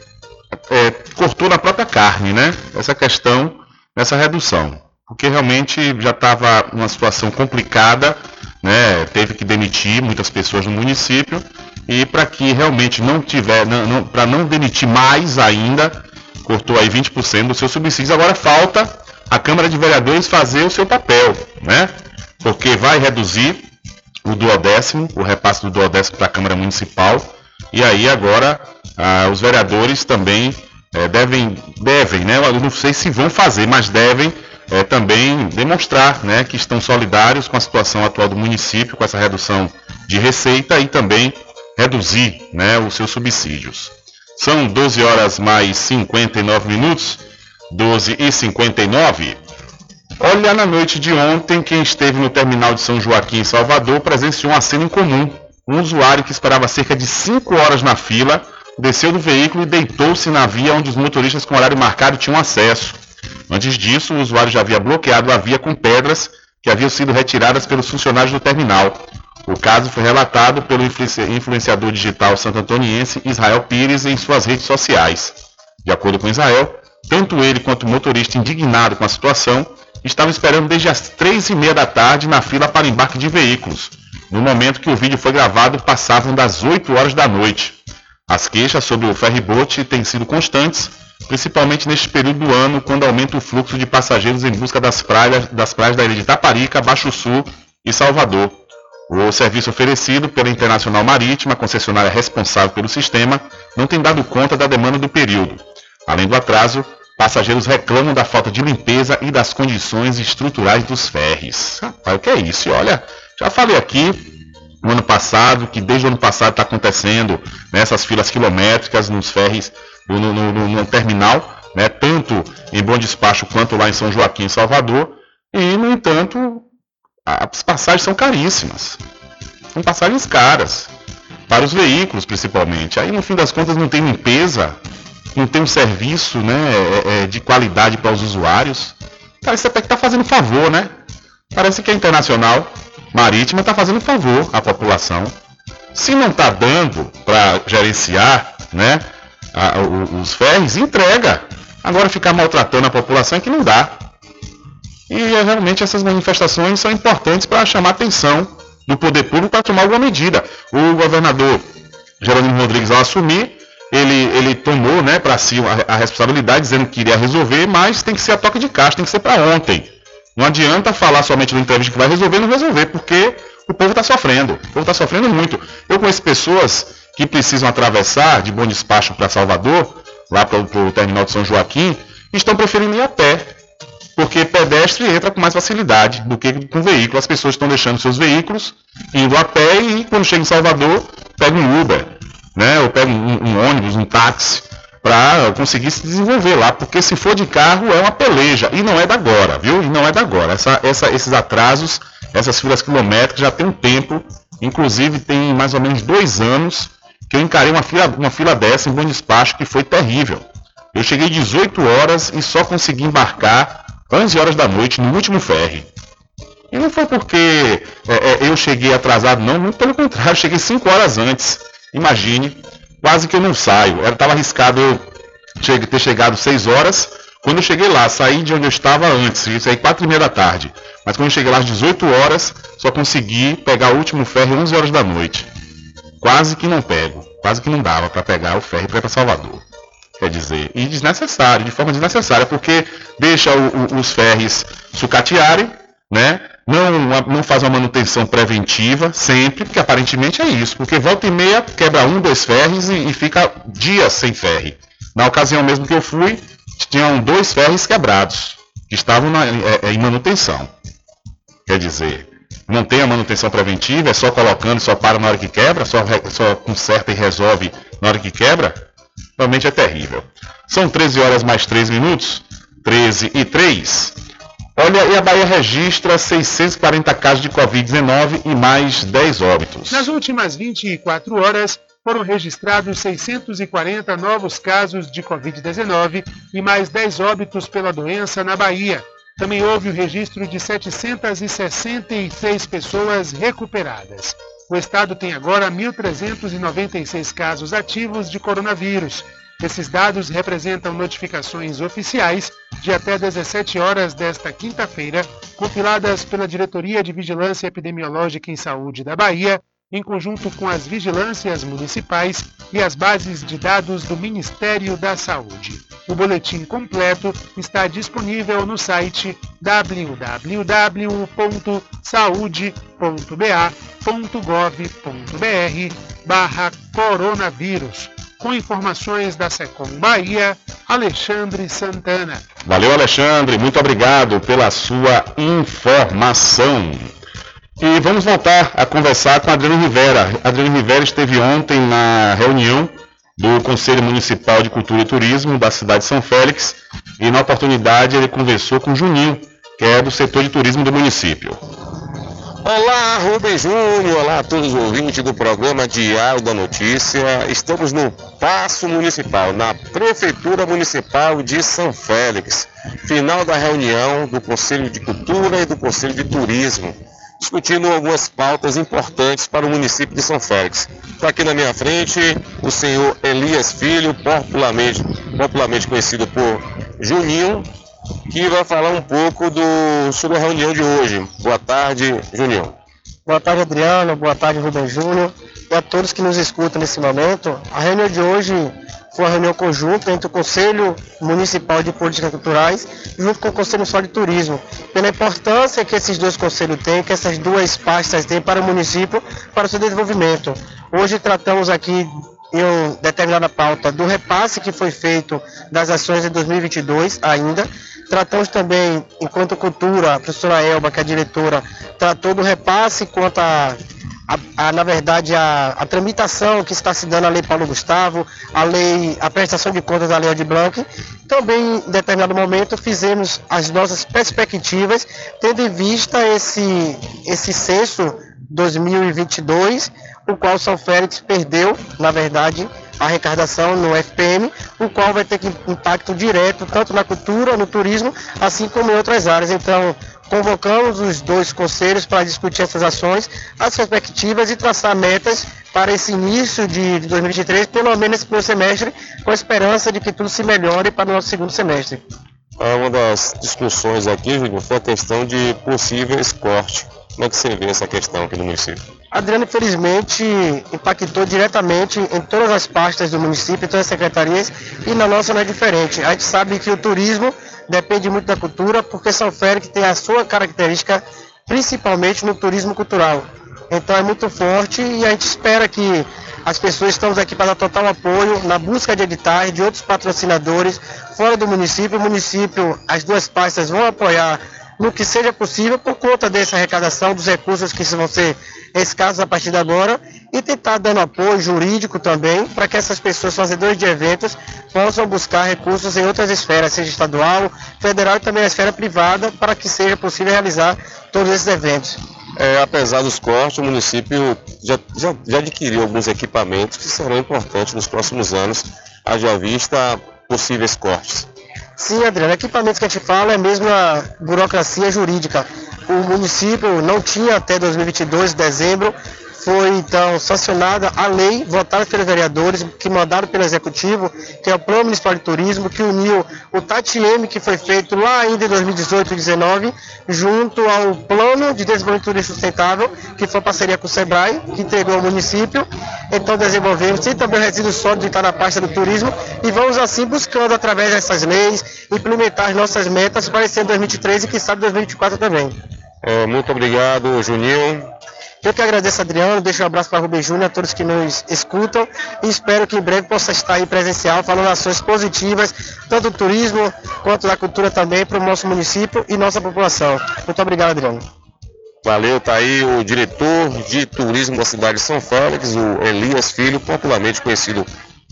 é, cortou na própria carne né? essa questão, essa redução porque realmente já estava uma situação complicada, né? teve que demitir muitas pessoas no município e para que realmente não tiver, para não demitir mais ainda, cortou aí 20% dos seus subsídios. Agora falta a Câmara de Vereadores fazer o seu papel, né? Porque vai reduzir o duodécimo, o repasse do duodécimo para a Câmara Municipal, e aí agora ah, os vereadores também eh, devem, devem, né? Eu não sei se vão fazer, mas devem é, também demonstrar né, que estão solidários com a situação atual do município, com essa redução de receita e também reduzir né, os seus subsídios. São 12 horas mais 59 minutos, 12 e 59. Olha, na noite de ontem, quem esteve no terminal de São Joaquim, em Salvador, presenciou uma cena incomum. Um usuário que esperava cerca de 5 horas na fila desceu do veículo e deitou-se na via onde os motoristas com horário marcado tinham acesso. Antes disso, o usuário já havia bloqueado a via com pedras que haviam sido retiradas pelos funcionários do terminal. O caso foi relatado pelo influenciador digital santo-antoniense Israel Pires em suas redes sociais. De acordo com Israel, tanto ele quanto o motorista indignado com a situação estavam esperando desde as três e meia da tarde na fila para embarque de veículos. No momento que o vídeo foi gravado, passavam das 8 horas da noite. As queixas sobre o ferryboat têm sido constantes principalmente neste período do ano, quando aumenta o fluxo de passageiros em busca das praias, das praias da ilha de Taparica, Baixo Sul e Salvador. O serviço oferecido pela Internacional Marítima, concessionária responsável pelo sistema, não tem dado conta da demanda do período. Além do atraso, passageiros reclamam da falta de limpeza e das condições estruturais dos ferres. Rapaz, o que é isso? Olha, já falei aqui no ano passado que desde o ano passado está acontecendo nessas filas quilométricas nos ferres, no, no, no, no terminal, né, tanto em Bom Despacho quanto lá em São Joaquim, Salvador, e, no entanto, as passagens são caríssimas. São passagens caras. Para os veículos, principalmente. Aí, no fim das contas, não tem limpeza, não tem um serviço né, é, é, de qualidade para os usuários. Cara, isso até que está fazendo favor, né? Parece que a Internacional Marítima está fazendo favor à população. Se não está dando para gerenciar né, a, os ferros, entrega. Agora ficar maltratando a população é que não dá. E é, realmente essas manifestações são importantes para chamar a atenção do poder público para tomar alguma medida. O governador Jerônimo Rodrigues, ao assumir, ele, ele tomou né, para si a, a, responsabilidade, dizendo que iria resolver, mas tem que ser a toca de caixa, tem que ser para ontem. Não adianta falar somente no entrevista que vai resolver não resolver, porque o povo está sofrendo. O povo está sofrendo muito. Eu conheço pessoas que precisam atravessar de bom despacho para Salvador, lá para o terminal de São Joaquim, estão preferindo ir a pé porque pedestre entra com mais facilidade do que com veículo. As pessoas estão deixando seus veículos, indo a pé e quando chega em Salvador, pega um Uber, né? ou pega um, um ônibus, um táxi, para conseguir se desenvolver lá, porque se for de carro é uma peleja, e não é da agora, viu? E não é da agora. Essa, essa, esses atrasos, essas filas quilométricas já tem um tempo, inclusive tem mais ou menos dois anos que eu encarei uma fila, uma fila dessa em Bom Despacho que foi terrível. Eu cheguei 18 horas e só consegui embarcar 11 horas da noite, no último ferry. E não foi porque é, é, eu cheguei atrasado, não, muito pelo contrário, cheguei 5 horas antes. Imagine, quase que eu não saio. Estava arriscado eu chegue, ter chegado 6 horas. Quando eu cheguei lá, saí de onde eu estava antes, isso aí 4 e meia da tarde. Mas quando eu cheguei lá às 18 horas, só consegui pegar o último ferry 11 horas da noite. Quase que não pego, quase que não dava para pegar o ferry para Salvador quer dizer, e desnecessário, de forma desnecessária, porque deixa o, o, os ferres sucatearem, né? Não, não faz uma manutenção preventiva sempre, porque aparentemente é isso, porque volta e meia quebra um, dois ferres e, e fica dias sem ferre. Na ocasião mesmo que eu fui, tinham dois ferres quebrados, que estavam na, é, é, em manutenção. Quer dizer, não tem a manutenção preventiva, é só colocando, só para na hora que quebra, só, só conserta e resolve na hora que quebra. Realmente é terrível. São 13 horas mais 3 minutos. 13 e 3. Olha, e a Bahia registra 640 casos de Covid-19 e mais 10 óbitos. Nas últimas 24 horas, foram registrados 640 novos casos de Covid-19 e mais 10 óbitos pela doença na Bahia. Também houve o registro de 766 pessoas recuperadas. O estado tem agora 1.396 casos ativos de coronavírus. Esses dados representam notificações oficiais de até 17 horas desta quinta-feira, compiladas pela Diretoria de Vigilância Epidemiológica em Saúde da Bahia, em conjunto com as vigilâncias municipais e as bases de dados do Ministério da Saúde. O boletim completo está disponível no site www.saude.ba.gov.br barra coronavírus. Com informações da Secom Bahia, Alexandre Santana. Valeu, Alexandre. Muito obrigado pela sua informação. E vamos voltar a conversar com Adriano Rivera. Adriano Rivera esteve ontem na reunião do Conselho Municipal de Cultura e Turismo da cidade de São Félix e na oportunidade ele conversou com Juninho, que é do setor de turismo do município. Olá, Rubens Júnior, olá a todos os ouvintes do programa Diário da Notícia. Estamos no Paço Municipal, na Prefeitura Municipal de São Félix. Final da reunião do Conselho de Cultura e do Conselho de Turismo discutindo algumas pautas importantes para o município de São Félix. Está aqui na minha frente o senhor Elias Filho, popularmente, popularmente conhecido por Juninho, que vai falar um pouco do, sobre a reunião de hoje. Boa tarde, Juninho. Boa tarde, Adriano. Boa tarde, Rubem Júnior. E a todos que nos escutam nesse momento. A reunião de hoje foi uma reunião conjunta entre o Conselho Municipal de Políticas Culturais junto com o Conselho Municipal de Turismo, pela importância que esses dois conselhos têm, que essas duas pastas têm para o município, para o seu desenvolvimento. Hoje tratamos aqui em uma determinada pauta do repasse que foi feito das ações de 2022 ainda. Tratamos também, enquanto cultura, a professora Elba, que é a diretora, tratou do repasse quanto a a, a, na verdade, a, a, tramitação que está se dando a Lei Paulo Gustavo, a lei, a prestação de contas da Lei de Blanc. Também, em determinado momento, fizemos as nossas perspectivas, tendo em vista esse, esse censo 2022, o qual São Félix perdeu, na verdade, a arrecadação no FPM, o qual vai ter impacto direto tanto na cultura, no turismo, assim como em outras áreas. Então, convocamos os dois conselhos para discutir essas ações, as perspectivas e traçar metas para esse início de 2023, pelo menos esse primeiro semestre, com a esperança de que tudo se melhore para o nosso segundo semestre. Ah, uma das discussões aqui, Júlio, foi a questão de possíveis cortes. Como é que você vê essa questão aqui no município? Adriano, infelizmente, impactou diretamente em todas as pastas do município, em todas as secretarias, e na nossa não é diferente. A gente sabe que o turismo depende muito da cultura, porque São Félix tem a sua característica, principalmente no turismo cultural. Então é muito forte e a gente espera que as pessoas estamos aqui para dar total apoio na busca de editais, de outros patrocinadores fora do município. O município, as duas pastas vão apoiar no que seja possível por conta dessa arrecadação dos recursos que vão ser escassos a partir de agora e tentar dando apoio jurídico também para que essas pessoas fazedores de eventos possam buscar recursos em outras esferas, seja estadual, federal e também a esfera privada, para que seja possível realizar todos esses eventos. É, apesar dos cortes, o município já, já, já adquiriu alguns equipamentos que serão importantes nos próximos anos, haja vista possíveis cortes. Sim, Adriano, equipamentos que a gente fala é mesmo a burocracia jurídica. O município não tinha até 2022, dezembro, foi então sancionada a lei votada pelos vereadores, que mandaram pelo executivo, que é o Plano Municipal de Turismo, que uniu o TATIEM, que foi feito lá ainda em 2018 e 2019, junto ao Plano de Desenvolvimento Turístico Sustentável, que foi parceria com o SEBRAE, que entregou ao município. Então desenvolvemos, e também o resíduo sólido está na pasta do turismo, e vamos assim buscando, através dessas leis, implementar as nossas metas para esse ano 2023 e que sabe 2024 também. É, muito obrigado, Juninho. Eu que agradeço, Adriano, deixo um abraço para Rubem Júnior, a todos que nos escutam e espero que em breve possa estar aí presencial, falando ações positivas, tanto do turismo quanto da cultura também para o nosso município e nossa população. Muito obrigado, Adriano. Valeu, tá aí o diretor de turismo da cidade de São Félix, o Elias Filho, popularmente conhecido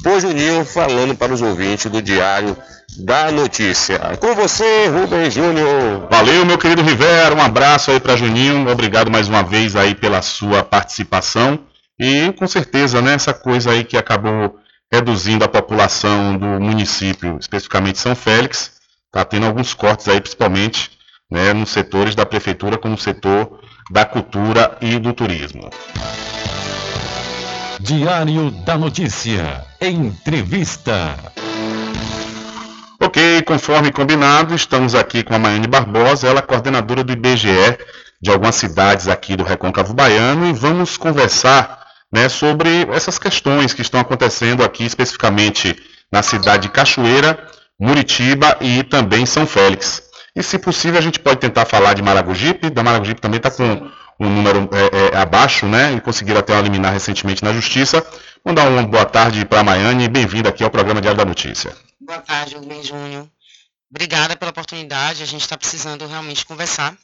por Juninho, falando para os ouvintes do Diário da notícia. Com você, Rubem Júnior. Valeu, meu querido Rivera. Um abraço aí para Juninho. Obrigado mais uma vez aí pela sua participação. E com certeza, né, essa coisa aí que acabou reduzindo a população do município, especificamente São Félix, está tendo alguns cortes aí, principalmente né, nos setores da prefeitura, como o setor da cultura e do turismo. Diário da Notícia. Entrevista. Ok, conforme combinado, estamos aqui com a Maiane Barbosa, ela é coordenadora do IBGE de algumas cidades aqui do Recôncavo Baiano e vamos conversar né, sobre essas questões que estão acontecendo aqui especificamente na cidade de Cachoeira, Muritiba e também São Félix. E se possível a gente pode tentar falar de Maragogipe, da Maragogipe também está com um número é, é, abaixo, né? E conseguiram até uma liminar recentemente na Justiça. Vamos dar uma boa tarde para a Maiane e bem-vinda aqui ao programa Diário da Notícia. Boa tarde, Rubem Júnior. Obrigada pela oportunidade. A gente está precisando realmente conversar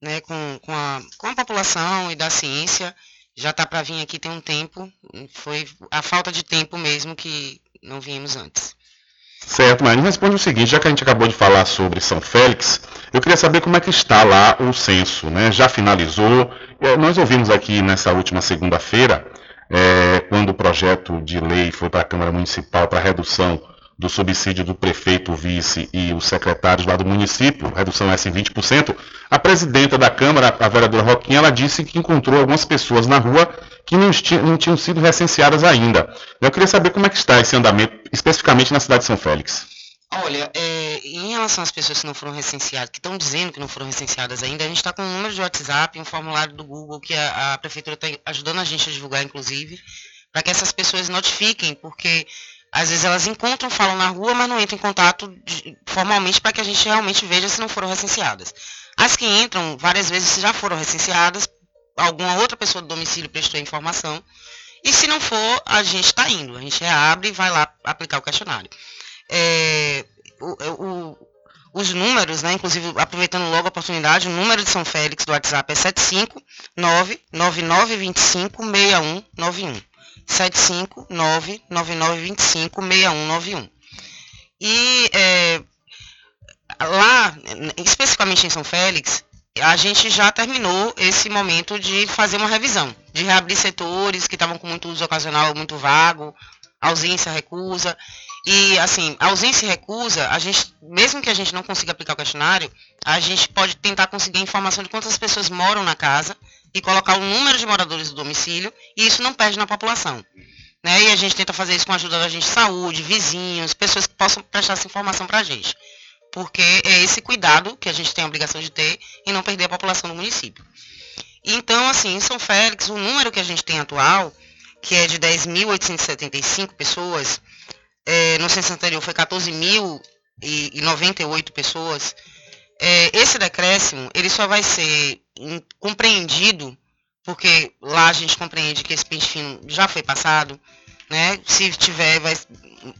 né, com, com, a, com a população e da ciência. Já está para vir aqui tem um tempo. Foi a falta de tempo mesmo que não vimos antes. Certo, mas responde o seguinte, já que a gente acabou de falar sobre São Félix, eu queria saber como é que está lá o censo, né? Já finalizou? É, nós ouvimos aqui nessa última segunda-feira, é, quando o projeto de lei foi para a Câmara Municipal para redução do subsídio do prefeito, vice e os secretários lá do município, redução essa em 20%, a presidenta da Câmara, a vereadora Roquinha, ela disse que encontrou algumas pessoas na rua que não, não tinham sido recenseadas ainda. Eu queria saber como é que está esse andamento, especificamente na cidade de São Félix. Olha, é, em relação às pessoas que não foram recenseadas, que estão dizendo que não foram recenseadas ainda, a gente está com um número de WhatsApp, um formulário do Google que a, a prefeitura está ajudando a gente a divulgar, inclusive, para que essas pessoas notifiquem, porque às vezes elas encontram, falam na rua, mas não entram em contato de- formalmente para que a gente realmente veja se não foram recenseadas. As que entram, várias vezes já foram recenseadas, alguma outra pessoa do domicílio prestou informação, e se não for, a gente está indo, a gente reabre e vai lá aplicar o questionário. É, o- o- os números, né, inclusive aproveitando logo a oportunidade, o número de São Félix do WhatsApp é 75999256191. 75999256191. E é, lá, especificamente em São Félix, a gente já terminou esse momento de fazer uma revisão, de reabrir setores que estavam com muito uso ocasional, muito vago, ausência, recusa. E assim, ausência e recusa, a gente, mesmo que a gente não consiga aplicar o questionário, a gente pode tentar conseguir informação de quantas pessoas moram na casa e colocar o número de moradores do domicílio, e isso não perde na população. Né? E a gente tenta fazer isso com a ajuda da gente de saúde, vizinhos, pessoas que possam prestar essa informação para a gente. Porque é esse cuidado que a gente tem a obrigação de ter e não perder a população do município. Então, assim, em São Félix, o número que a gente tem atual, que é de 10.875 pessoas, é, no censo anterior foi 14.098 pessoas, é, esse decréscimo, ele só vai ser compreendido, porque lá a gente compreende que esse pente fino já foi passado, né? Se tiver vai,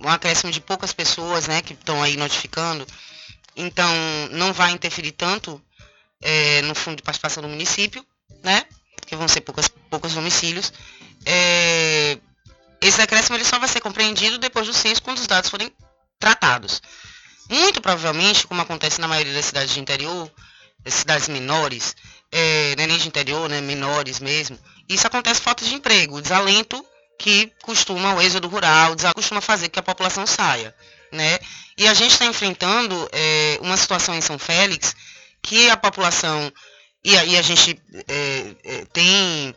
um acréscimo de poucas pessoas, né, que estão aí notificando, então não vai interferir tanto é, no fundo de participação do município, né? Que vão ser poucas, poucos domicílios. É, esse decréscimo ele só vai ser compreendido depois do censo, quando os dados forem tratados. Muito provavelmente, como acontece na maioria das cidades de interior, das cidades menores, é, nem de interior, né, menores mesmo, isso acontece falta de emprego, desalento que costuma, o êxodo rural, costuma fazer que a população saia. Né? E a gente está enfrentando é, uma situação em São Félix que a população, e a, e a gente é, é, tem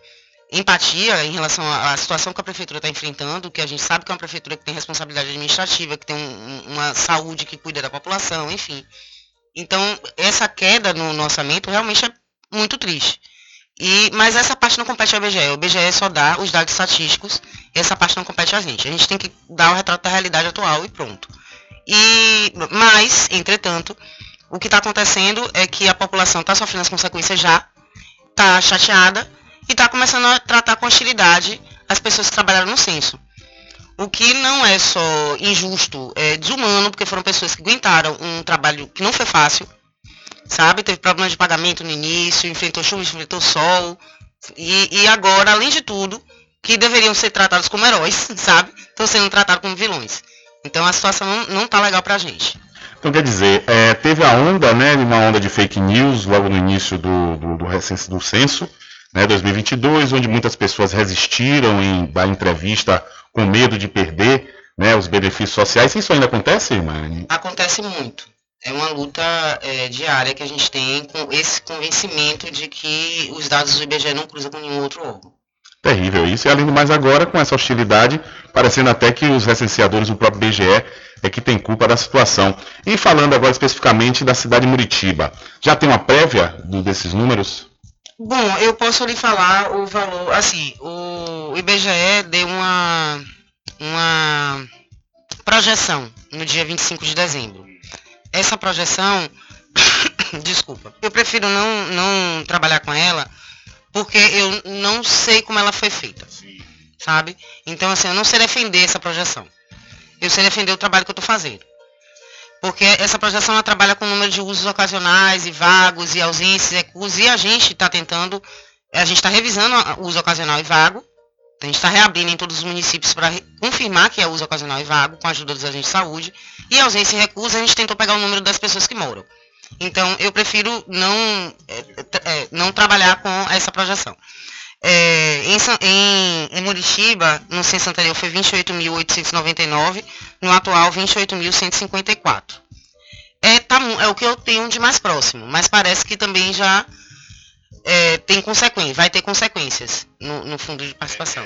empatia em relação à, situação que a prefeitura está enfrentando, que a gente sabe que é uma prefeitura que tem responsabilidade administrativa, que tem um- uma saúde que cuida da população, enfim. Então, essa queda no, no orçamento realmente é muito triste. E, mas essa parte não compete ao IBGE. O IBGE só dá os dados estatísticos, e essa parte não compete a gente. A gente tem que dar o retrato da realidade atual e pronto. E, mas, entretanto, o que está acontecendo é que a população está sofrendo as consequências já, está chateada e está começando a tratar com hostilidade as pessoas que trabalharam no censo. O que não é só injusto, é desumano, porque foram pessoas que aguentaram um trabalho que não foi fácil, sabe? Teve problema de pagamento no início, enfrentou chuva, enfrentou sol, e, e agora, além de tudo, que deveriam ser tratados como heróis, sabe? Estão sendo tratados como vilões. Então a situação não, não tá legal pra gente. Então quer dizer, é, teve a onda, né, uma onda de fake news logo no início do, do, do, recens- do censo, né, 2022, onde muitas pessoas resistiram em dar entrevista com medo de perder né, os benefícios sociais. Isso ainda acontece, Mari? Acontece muito. É uma luta é, diária que a gente tem com esse convencimento de que os dados do IBGE não cruzam com nenhum outro órgão. Terrível isso. E além do mais agora, com essa hostilidade, parecendo até que os recenseadores, o próprio BGE, é que tem culpa da situação. E falando agora especificamente da cidade de Muritiba, já tem uma prévia do- desses números? Bom, eu posso lhe falar o valor, assim, o IBGE deu uma, uma projeção no dia 25 de dezembro. Essa projeção, desculpa, eu prefiro não, não trabalhar com ela, porque eu não sei como ela foi feita, sabe? Então, assim, eu não sei defender essa projeção. Eu sei defender o trabalho que eu estou fazendo. Porque essa projeção ela trabalha com o número de usos ocasionais e vagos e ausências e recursos, e a gente está tentando, a gente está revisando o uso ocasional e vago, a gente está reabrindo em todos os municípios para confirmar que é uso ocasional e vago, com a ajuda dos agentes de saúde, e ausência e recurso a gente tentou pegar o número das pessoas que moram. Então, eu prefiro não, é, é, não trabalhar com essa projeção. É, em, em, em Muritiba, no censo anterior foi 28.899, no atual 28.154. É, tá, é o que eu tenho de mais próximo, mas parece que também já é, tem consequências, vai ter consequências no, no fundo de participação.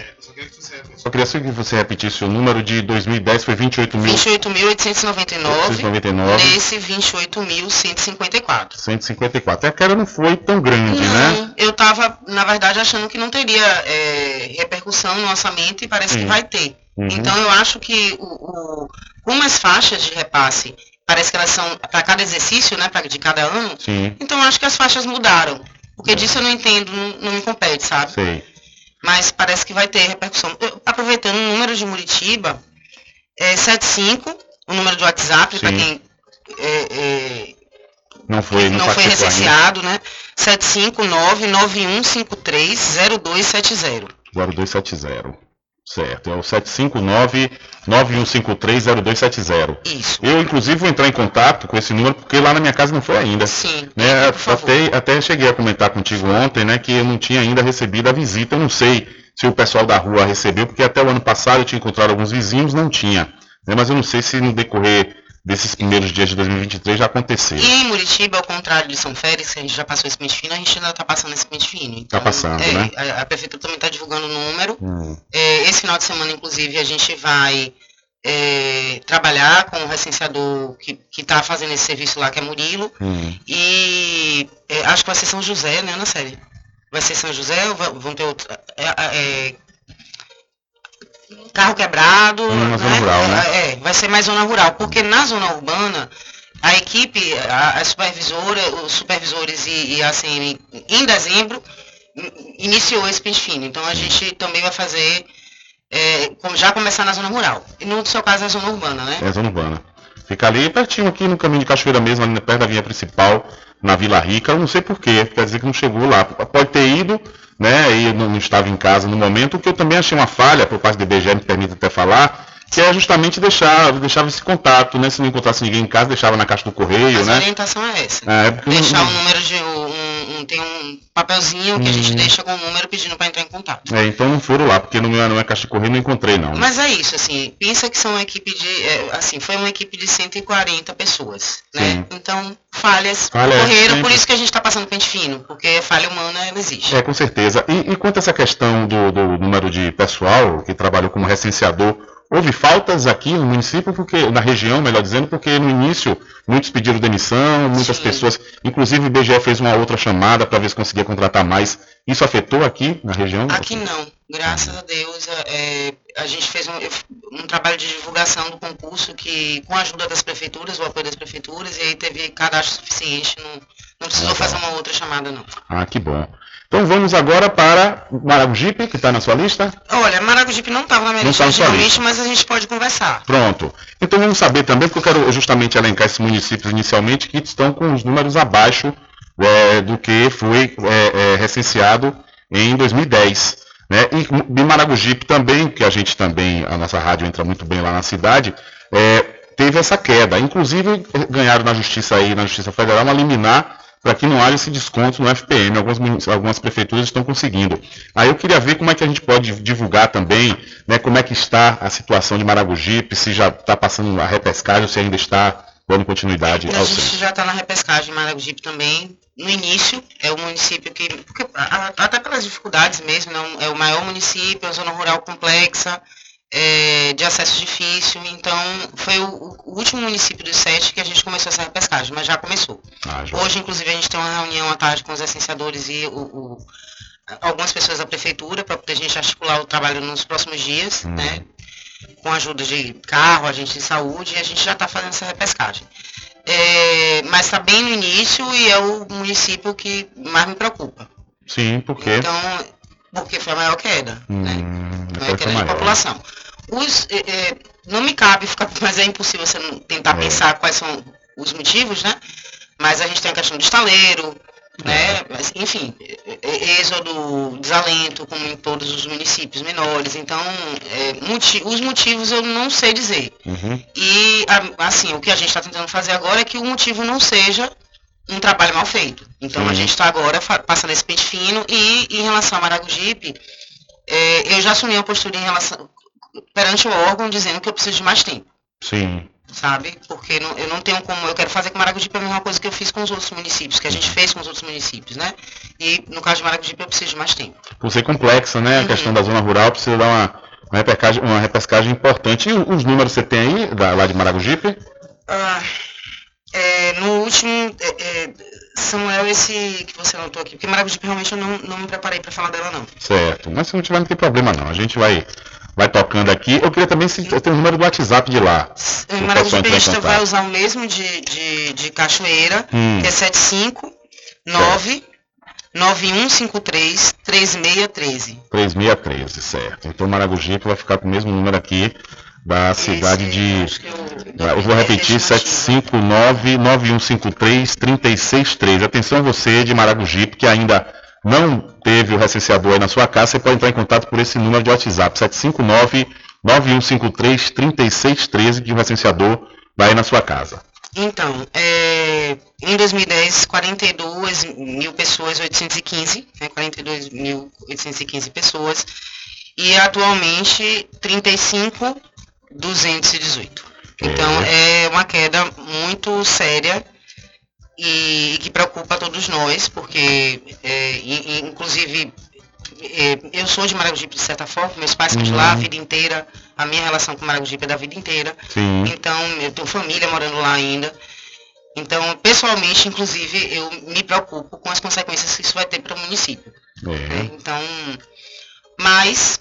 Só queria só que você repetisse o número de 2010, foi 28 mil. 28.899, 899. nesse 28.154. 154. A queda não foi tão grande, né? Não, eu estava, na verdade, achando que não teria é, repercussão no orçamento e parece Sim. que vai ter. Uhum. Então eu acho que o, o, como as faixas de repasse, parece que elas são para cada exercício, né, pra, de cada ano, Sim, então eu acho que as faixas mudaram. Porque disso eu não entendo, não, não me compete, sabe? sei. Mas parece que vai ter repercussão. Eu- aproveitando o número de Muritiba, é 75, o número do WhatsApp, para Sim. quem é, é, Não foi, não, não foi ainda. recenseado, né? 759-9153-0270. 0270. Certo, é o 759-9153-0270. Isso. Eu, inclusive, vou entrar em contato com esse número, porque lá na minha casa não foi ainda. Sim. Né, até, até cheguei a comentar contigo ontem, né, que eu não tinha ainda recebido a visita. Eu não sei se o pessoal da rua recebeu, porque até o ano passado eu tinha encontrado alguns vizinhos, não tinha. né, mas eu não sei se no decorrer desses primeiros dias de 2023 já aconteceu. E em Muritiba, ao contrário de São Félix, que a gente já passou esse pente fino, a gente ainda está passando esse pente fino. Então, Tá passando, é, né? a, a prefeitura também está divulgando o número. Hum. É, esse final de semana, inclusive, a gente vai é, trabalhar com o recenseador que está fazendo esse serviço lá, que é Murilo. Hum. E é, acho que vai ser São José, né, Ana Série? Vai ser São José ou vão ter outro. Carro quebrado. Na zona rural, né? É, vai ser mais zona rural, porque na zona urbana, a equipe, a, a supervisora, os supervisores e, e a ACM, em dezembro, in- iniciou esse pente fino. Então a gente também vai fazer, é, como- já começar na zona rural. E no seu caso é a zona urbana, né? É zona urbana. Fica ali pertinho, aqui no caminho de Cachoeira mesmo, ali perto da via principal, na Vila Rica. Eu não sei porquê, quer dizer que não chegou lá. Pode ter ido, né? E não, não estava em casa no momento, o que eu também achei uma falha por parte do IBGE, me permite até falar, que é justamente deixar, deixava esse contato, né? Se não encontrasse ninguém em casa, deixava na caixa do correio, Mas a né? orientação é essa. É, porque não- Deixar não- o número de. Um, um- tem um papelzinho que a gente Hum. deixa com o número pedindo para entrar em contato. É, então não foram lá, porque no meu não é caixa de correio, não encontrei não. Mas é isso, assim, pensa que são uma equipe de. é, assim, foi uma equipe de 140 pessoas. Né? Sim. Então, falhas Falha, ocorreram, sempre. por isso que a gente está passando pente fino, porque falha humana ela existe. É, com certeza. E, e quanto a essa questão do, do número de pessoal que trabalhou como recenseador, houve faltas aqui no município, porque na região, melhor dizendo, porque no início muitos pediram demissão, muitas pessoas, inclusive o IBGE fez uma outra chamada para ver se conseguia contratar mais. Isso afetou aqui na região? Aqui não, graças a Deus, é, a gente fez um, um trabalho de divulgação do concurso que, com a ajuda das prefeituras, o apoio das prefeituras, e aí teve cadastro suficiente, não, não precisou Legal. fazer uma outra chamada não. Ah, que bom. Então vamos agora para Maragogipe, que está na sua lista. Olha, Maragogipe não estava na minha Não lista tá originalmente, lista. mas a gente pode conversar. Pronto. Então vamos saber também, porque eu quero justamente elencar esses municípios inicialmente que estão com os números abaixo é, do que foi é, é, recenseado em 2010. Né? E Maragogipe também, que a gente também, a nossa rádio entra muito bem lá na cidade, é, teve essa queda. Inclusive ganharam na justiça aí, na Justiça Federal, uma liminar para que não haja esse desconto no FPM. Algumas, algumas prefeituras estão conseguindo. Aí eu queria ver como é que a gente pode divulgar também, né, como é que está a situação de Maragogipe, se já está passando a repescagem ou se ainda está dando continuidade A ao gente centro. já está na repescagem em Maragogipe também. No início, é o município que, porque, até pelas dificuldades mesmo, né, é o maior município, é uma zona rural complexa, é, de acesso difícil, então foi o, o último município dos sete que a gente começou essa repescagem, mas já começou. Ah, já. Hoje, inclusive, a gente tem uma reunião à tarde com os licenciadores e o- o- algumas pessoas da prefeitura para poder a gente articular o trabalho nos próximos dias, Hum. né? Com a ajuda de carro, agente de saúde, e a gente já está fazendo essa repescagem. É, mas está bem no início e é o município que mais me preocupa. Sim, porque Então, porque foi a maior queda, hum, maior foi queda de maior. população. Os, é, é, não me cabe ficar, mas é impossível você não tentar É. pensar quais são os motivos, né? Mas a gente tem a questão do estaleiro, né? Mas, enfim, é- é- êxodo, desalento, como em todos os municípios menores. Então, é, os motivos eu não sei dizer. Uhum. E, a- assim, o que a gente está tentando fazer agora é que o motivo não seja um trabalho mal feito. Então, a Sim. gente está agora passando esse pente fino e, em relação a Maragogipe, é, eu já assumi uma postura em relação, perante o órgão, dizendo que eu preciso de mais tempo, Sim. sabe? Porque não- eu não tenho como, eu quero fazer com Maragogipe a mesma coisa que eu fiz com os outros municípios, que a gente fez com os outros municípios, né? E, no caso de Maragogipe, eu preciso de mais tempo. Por ser complexa, né? A questão da zona rural precisa dar uma, uma, repescagem, uma repescagem importante. E os números você tem aí, da, lá de Maragogipe? Ah, é, no último, é, é, Samuel, esse que você anotou aqui, porque Maragogipe realmente eu não, não me preparei para falar dela não. Certo. Mas se não tiver, não tem problema não. A gente vai, vai tocando aqui. Eu queria também se tem o número do WhatsApp de lá. O Maragogipeísta vai usar o mesmo de, de, de Cachoeira, Hum. que é 759 9153 3613. 3613, certo. Então Maragogipe vai ficar com o mesmo número aqui da cidade de. Eu vou repetir, 759-9153-363. Atenção você de Maragogipe que ainda não teve o recenseador aí na sua casa, você pode entrar em contato por esse número de WhatsApp, 759-9153-3613, que o recenseador vai na sua casa. Então, é, em 2010, 42 mil pessoas, 815, né, 42.815 pessoas, e atualmente 35.218. Então, é uma queda muito séria e, que preocupa todos nós, porque, é, inclusive, é, eu sou de Maragogipe de certa forma, meus pais são de lá a Uhum. vida inteira, a minha relação com Maragogipe é da vida inteira. Sim. Então, eu tenho família morando lá ainda. Então, pessoalmente, inclusive, eu me preocupo com as consequências que isso vai ter para o município. É. Então, mas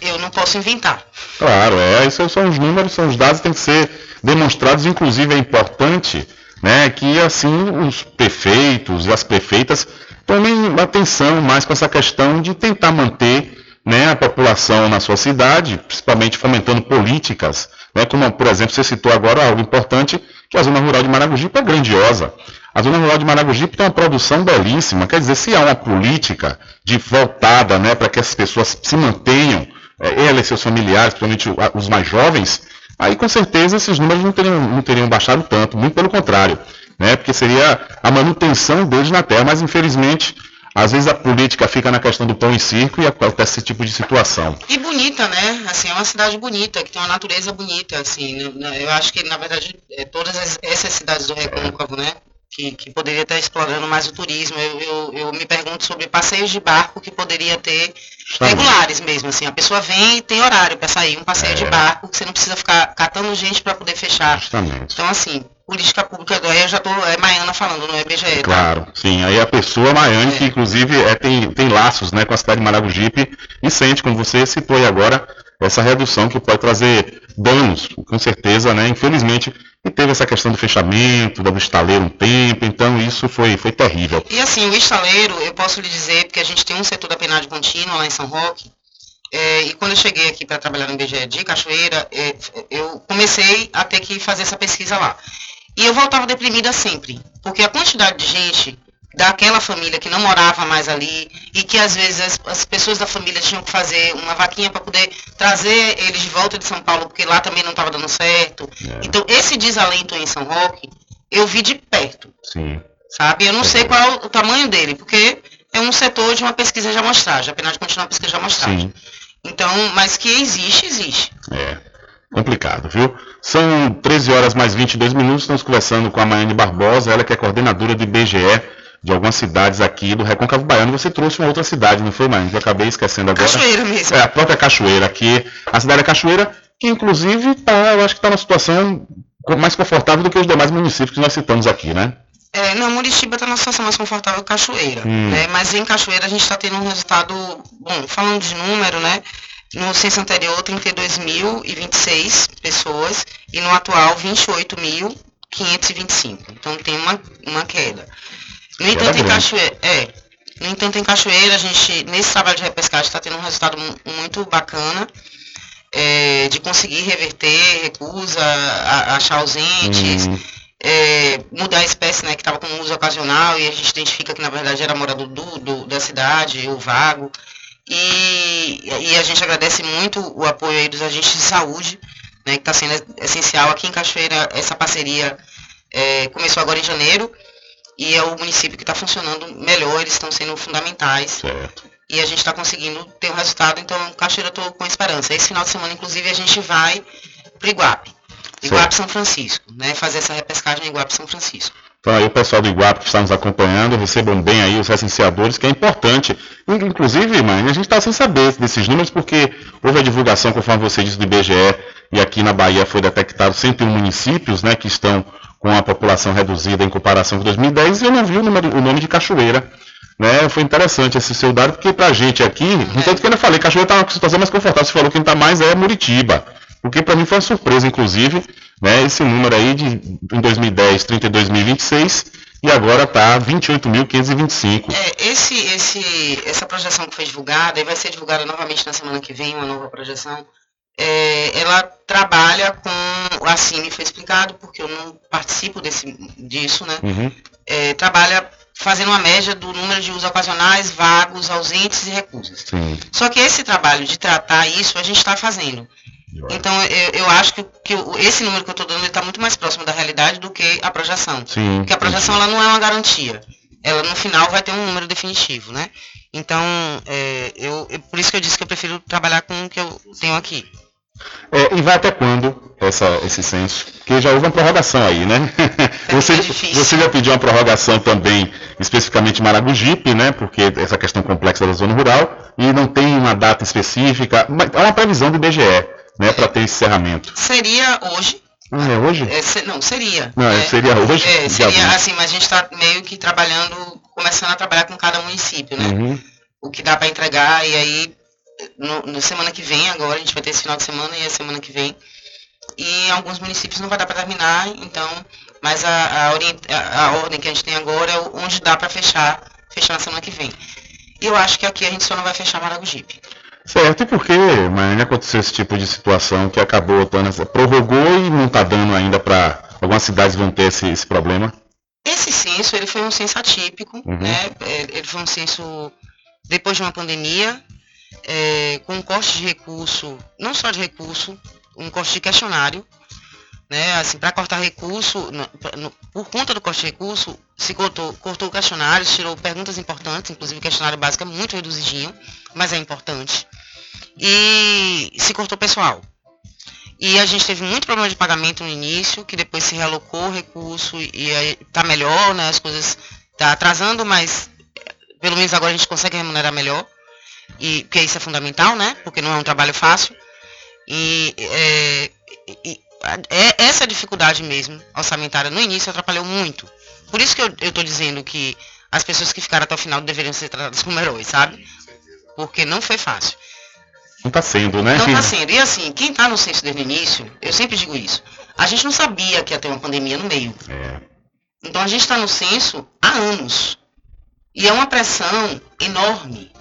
eu não posso inventar. Claro, é, esses são os números, são os dados têm que ser demonstrados, inclusive é importante né, que assim os prefeitos e as prefeitas tomem atenção mais com essa questão de tentar manter né, a população na sua cidade, principalmente fomentando políticas, né, como por exemplo você citou agora algo importante, que a zona rural de Maragogipe é grandiosa. A zona rural de Maragogipe tem uma produção belíssima, quer dizer, se há uma política de voltada né, para que as pessoas se mantenham, eh, elas e seus familiares, principalmente os mais jovens, aí com certeza esses números não teriam, não teriam baixado tanto, muito pelo contrário, né, porque seria a manutenção deles na terra, mas infelizmente, às vezes a política fica na questão do pão e circo e acontece esse tipo de situação. E bonita, né? Assim, é uma cidade bonita, que tem uma natureza bonita, assim. né, Eu acho que, na verdade, é, todas as- essas cidades do Recôncavo, né? Que, que poderia estar explorando mais o turismo. Eu, eu, eu me pergunto sobre passeios de barco que poderia ter regulares mesmo, assim. A pessoa vem e tem horário para sair, um passeio de barco, que você não precisa ficar catando gente para poder fechar. Justamente. Então, assim, política pública, aí eu já tô, é Maiana falando, não é BGE, tá? Claro, sim. Aí a pessoa Maiane, que inclusive é, tem, tem laços né, com a cidade de Maragogipe e sente, como você citou aí agora, essa redução que pode trazer danos, com certeza, né? Infelizmente, e teve essa questão do fechamento, do estaleiro um tempo, então isso foi, foi terrível. E assim, o estaleiro, eu posso lhe dizer, porque a gente tem um setor da penade contínua lá em São Roque, é, e quando eu cheguei aqui para trabalhar no IBGE de Cachoeira, é, eu comecei a ter que fazer essa pesquisa lá. E eu voltava deprimida sempre, porque a quantidade de gente daquela família que não morava mais ali e que às vezes as, as pessoas da família tinham que fazer uma vaquinha para poder trazer eles de volta de São Paulo, porque lá também não estava dando certo. Então, esse desalento em São Roque, eu vi de perto Sim. sabe? Eu não sei qual é o tamanho dele, porque é um setor de uma pesquisa de amostragem, apenas de continuar a pesquisa de amostragem. Sim. Então, mas que existe, existe. É. Complicado, viu? São 13 horas mais 22 minutos, estamos conversando com a Maiane Barbosa, ela que é coordenadora do IBGE de algumas cidades aqui do Recôncavo Baiano. Você trouxe uma outra cidade, não foi? Que eu acabei esquecendo agora. Cachoeira mesmo. É, a própria Cachoeira aqui, a cidade da Cachoeira, que inclusive tá, eu acho que está numa situação mais confortável do que os demais municípios que nós citamos aqui, né? É, não, Muritiba está numa situação mais confortável que Cachoeira, Hum. né? Mas em Cachoeira a gente está tendo um resultado, bom, falando de número, né? No censo anterior, 32.026 pessoas e no atual, 28.525. Então tem uma, uma queda. No entanto, em. Cachoeira, é, no entanto, em Cachoeira, a gente, nesse trabalho de repescagem, está tendo um resultado mu- muito bacana é, de conseguir reverter recusa, a- achar ausentes, Hum. é, mudar a espécie né, que estava com uso ocasional e a gente identifica que na verdade era morador do, do- da cidade, o vago. E, e a gente agradece muito o apoio dos agentes de saúde, né, que está sendo essencial. Aqui em Cachoeira, essa parceria é, começou agora em janeiro e é o município que está funcionando melhor, eles estão sendo fundamentais. E a gente está conseguindo ter um resultado, então Cachoeira eu estou com esperança. Esse final de semana, inclusive, a gente vai para o Iguape. Iguape São Francisco, né? Fazer essa repescagem em Iguape São Francisco. Então aí o pessoal do Iguape que está nos acompanhando, recebam bem aí os recenseadores, que é importante. In- Inclusive, mãe, a gente está sem saber desses números, porque houve a divulgação, conforme você disse, do IBGE, e aqui na Bahia foi detectado 101 municípios, né, que estão com a população reduzida em comparação com 2010, e eu não vi o, número, o nome de Cachoeira. Né? Foi interessante esse seu dado, porque pra gente aqui, enquanto que eu falei, Cachoeira está numa situação mais confortável, você falou que quem está mais é Muritiba. Porque para mim foi uma surpresa, inclusive, né, esse número aí de em 2010, 32.026 e agora está 28.525. É, esse, esse, essa projeção que foi divulgada, e vai ser divulgada novamente na semana que vem, uma nova projeção, é, ela trabalha com, assim me foi explicado, porque eu não participo desse, disso, né? Uhum. É, trabalha fazendo uma média do número de usos ocasionais, vagos, ausentes e recusas. Sim. Só que esse trabalho de tratar isso a gente está fazendo. Então eu, eu acho que, que esse número que eu estou dando está muito mais próximo da realidade do que a projeção. Sim. Porque a projeção ela não é uma garantia. Ela no final vai ter um número definitivo, né? Então, é, eu, eu- por isso que eu disse que eu prefiro trabalhar com o que eu tenho aqui. É, e vai até quando essa, esse censo? Porque já houve uma prorrogação aí, né? você, você já pediu uma prorrogação também, especificamente Maragogipe, né? Porque essa questão complexa da zona rural, e não tem uma data específica, mas há uma previsão do IBGE, né, para ter esse encerramento. Seria hoje. Ah, é hoje? é, se- não, seria. Não, É, seria hoje? É, seria 20. assim, mas a gente está meio que trabalhando, começando a trabalhar com cada município, né? Uhum. O que dá para entregar, e aí, no, no semana que vem, agora, a gente vai ter esse final de semana e a semana que vem. E em alguns municípios não vai dar para terminar, então, mas a, a, orient- a- a ordem que a gente tem agora é onde dá para fechar, fechar na semana que vem. E eu acho que aqui a gente só não vai fechar Maragogipe. Certo, e por que, mas aconteceu esse tipo de situação que acabou dando prorrogou e não está dando ainda para algumas cidades vão ter esse, esse problema? Esse censo, ele foi um censo atípico, Uhum. né? É, Ele foi um censo depois de uma pandemia, é, com um corte de recurso, não só de recurso, um corte de questionário, né? Assim, para cortar recurso, no- no- por conta do corte de recurso, se cortou, cortou questionários, tirou perguntas importantes, inclusive o questionário básico é muito reduzidinho, mas é importante. E se cortou pessoal. E a gente teve muito problema de pagamento no início, que depois se realocou o recurso e aí tá melhor, né? As coisas tá atrasando, mas eh, pelo menos agora a gente consegue remunerar melhor. E porque isso é fundamental, né? Porque não é um trabalho fácil. E, é, e- é essa dificuldade mesmo orçamentária no início atrapalhou muito. Por isso que eu, tô dizendo que as pessoas que ficaram até o final deveriam ser tratadas como heróis, sabe? Porque não foi fácil. Não está sendo, né? Não está sendo. E assim, quem está no censo desde o início, eu sempre digo isso, a gente não sabia que ia ter uma pandemia no meio. É. Então a gente está no censo há anos. E é uma pressão enorme.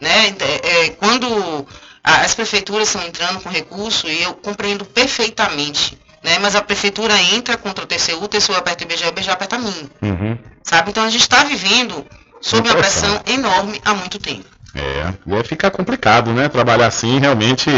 Né? É, é, quando as prefeituras estão entrando com recurso, e eu compreendo perfeitamente. Né? Mas a prefeitura entra contra o TCU, o TCU aperta o IBGE, o IBGE aperta a mim. Uhum. Sabe? Então a gente está vivendo sob uma pressão enorme há muito tempo. É, e aí fica complicado, né? Trabalhar assim, realmente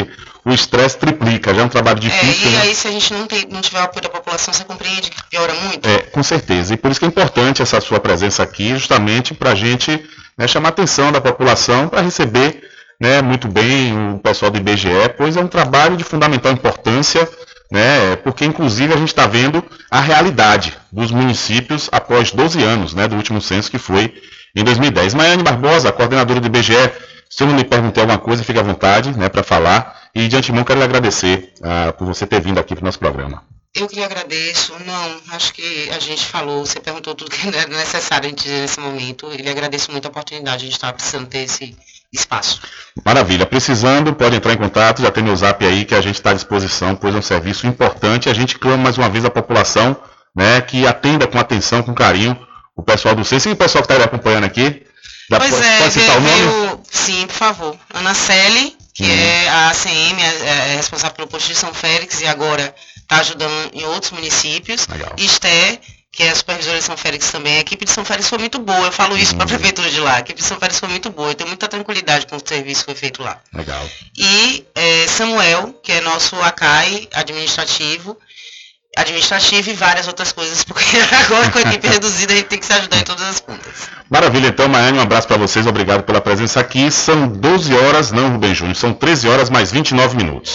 o estresse triplica. Já é um trabalho É, difícil, e né? aí se a gente não, tem, não tiver o apoio da população, você compreende que piora muito? É, com certeza. E por isso que é importante essa sua presença aqui, justamente para a gente né, chamar a atenção da população para receber né, muito bem o pessoal do IBGE, pois é um trabalho de fundamental importância, né, porque inclusive a gente está vendo a realidade dos municípios após 12 anos né, do último censo que foi em 2010. Maiane Barbosa, coordenadora do IBGE, se eu não lhe perguntei alguma coisa, fique à vontade né, para falar. E de antemão quero lhe agradecer ah, por você ter vindo aqui para o nosso programa. Eu que lhe agradeço. Não, acho que a gente falou, você perguntou tudo que era necessário a gente dizer nesse momento. E lhe agradeço muito a oportunidade, a gente estava precisando ter esse espaço. Maravilha. Precisando, pode entrar em contato, já tem meu zap aí que a gente está à disposição, pois é um serviço importante. A gente clama mais uma vez a população né, que atenda com atenção, com carinho o pessoal do CES e o pessoal que está acompanhando aqui. Já pois pode, é, pode citar o veio, nome? veio- sim, por favor. Ana Celi, que Uhum. é a ACM, é, é responsável pelo posto de São Félix e agora está ajudando em outros municípios. E Esther, que é a supervisora de São Félix também. A equipe de São Félix foi muito boa, eu falo isso para a prefeitura de lá. A equipe de São Félix foi muito boa, eu tenho muita tranquilidade com o serviço que foi feito lá. Legal. E é, Samuel, que é nosso ACAI administrativo, administrativo e várias outras coisas, porque agora com a equipe reduzida a gente tem que se ajudar em todas as pontas. Maravilha, então, Maiane, um abraço para vocês, obrigado pela presença aqui. São 12 horas, não, Rubem Júnior, são 13 horas mais 29 minutos.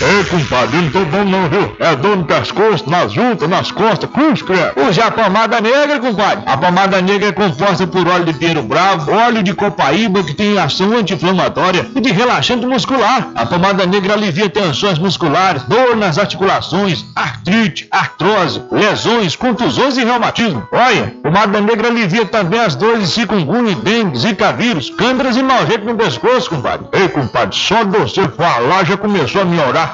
Ei, compadre, não tô bom não, viu? É dor no pescoço, nas juntas, nas costas, cruz, credo. Use a pomada negra, compadre. A pomada negra é composta por óleo de pinheiro bravo, óleo de copaíba, que tem ação anti-inflamatória e de relaxante muscular. A pomada negra alivia tensões musculares, dor nas articulações, artrite, artrose, lesões, contusões e reumatismo. Olha, pomada negra alivia também as dores de chikungunya, dengue, zika vírus, câimbras e jeito no pescoço, compadre. Ei, compadre, só de você falar já começou a melhorar.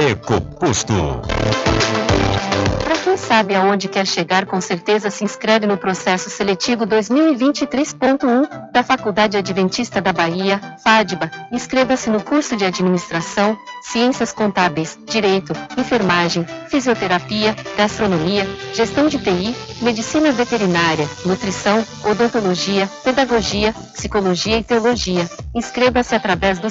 EcoPosto. Para quem sabe aonde quer chegar, com certeza se inscreve no processo seletivo 2023.1 da Faculdade Adventista da Bahia, FADBA. Inscreva-se no curso de Administração, Ciências Contábeis, Direito, Enfermagem, Fisioterapia, Gastronomia, Gestão de TI, Medicina Veterinária, Nutrição, Odontologia, Pedagogia, Psicologia e Teologia. Inscreva-se através do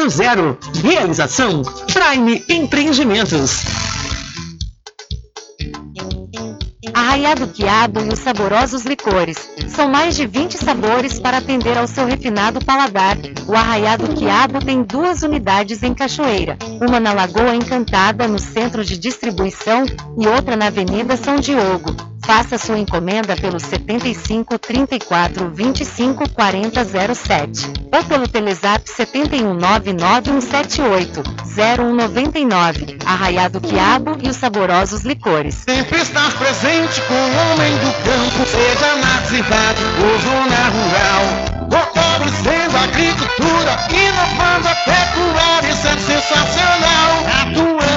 1000. Realização Prime Empreendimentos. Arraiado Quiabo e os saborosos licores. São mais de 20 sabores para atender ao seu refinado paladar. O Arraiado Quiabo tem duas unidades em Cachoeira, uma na Lagoa Encantada, no centro de distribuição, e outra na Avenida São Diogo. Faça sua encomenda pelo 75 34 25 40 07 ou pelo Telezap 71 99178 0199. Arraiado Quiabo e os saborosos licores. Sempre estás presente com o homem do campo, seja na cidade ou zona rural. Fortalecendo a agricultura, inovando a pecuária, isso é sensacional.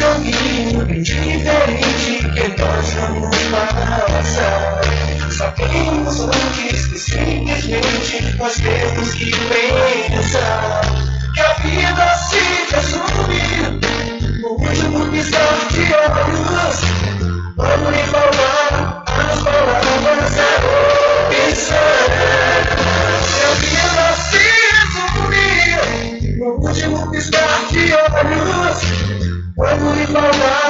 Joguinho diferente que nós vamos passar. Sabemos antes que simplesmente nós temos que pensar que a vida se resume no último piscar de olhos. Quando lhe falar as palavras é opção. Que a vida se resume no último piscar. Quando lhe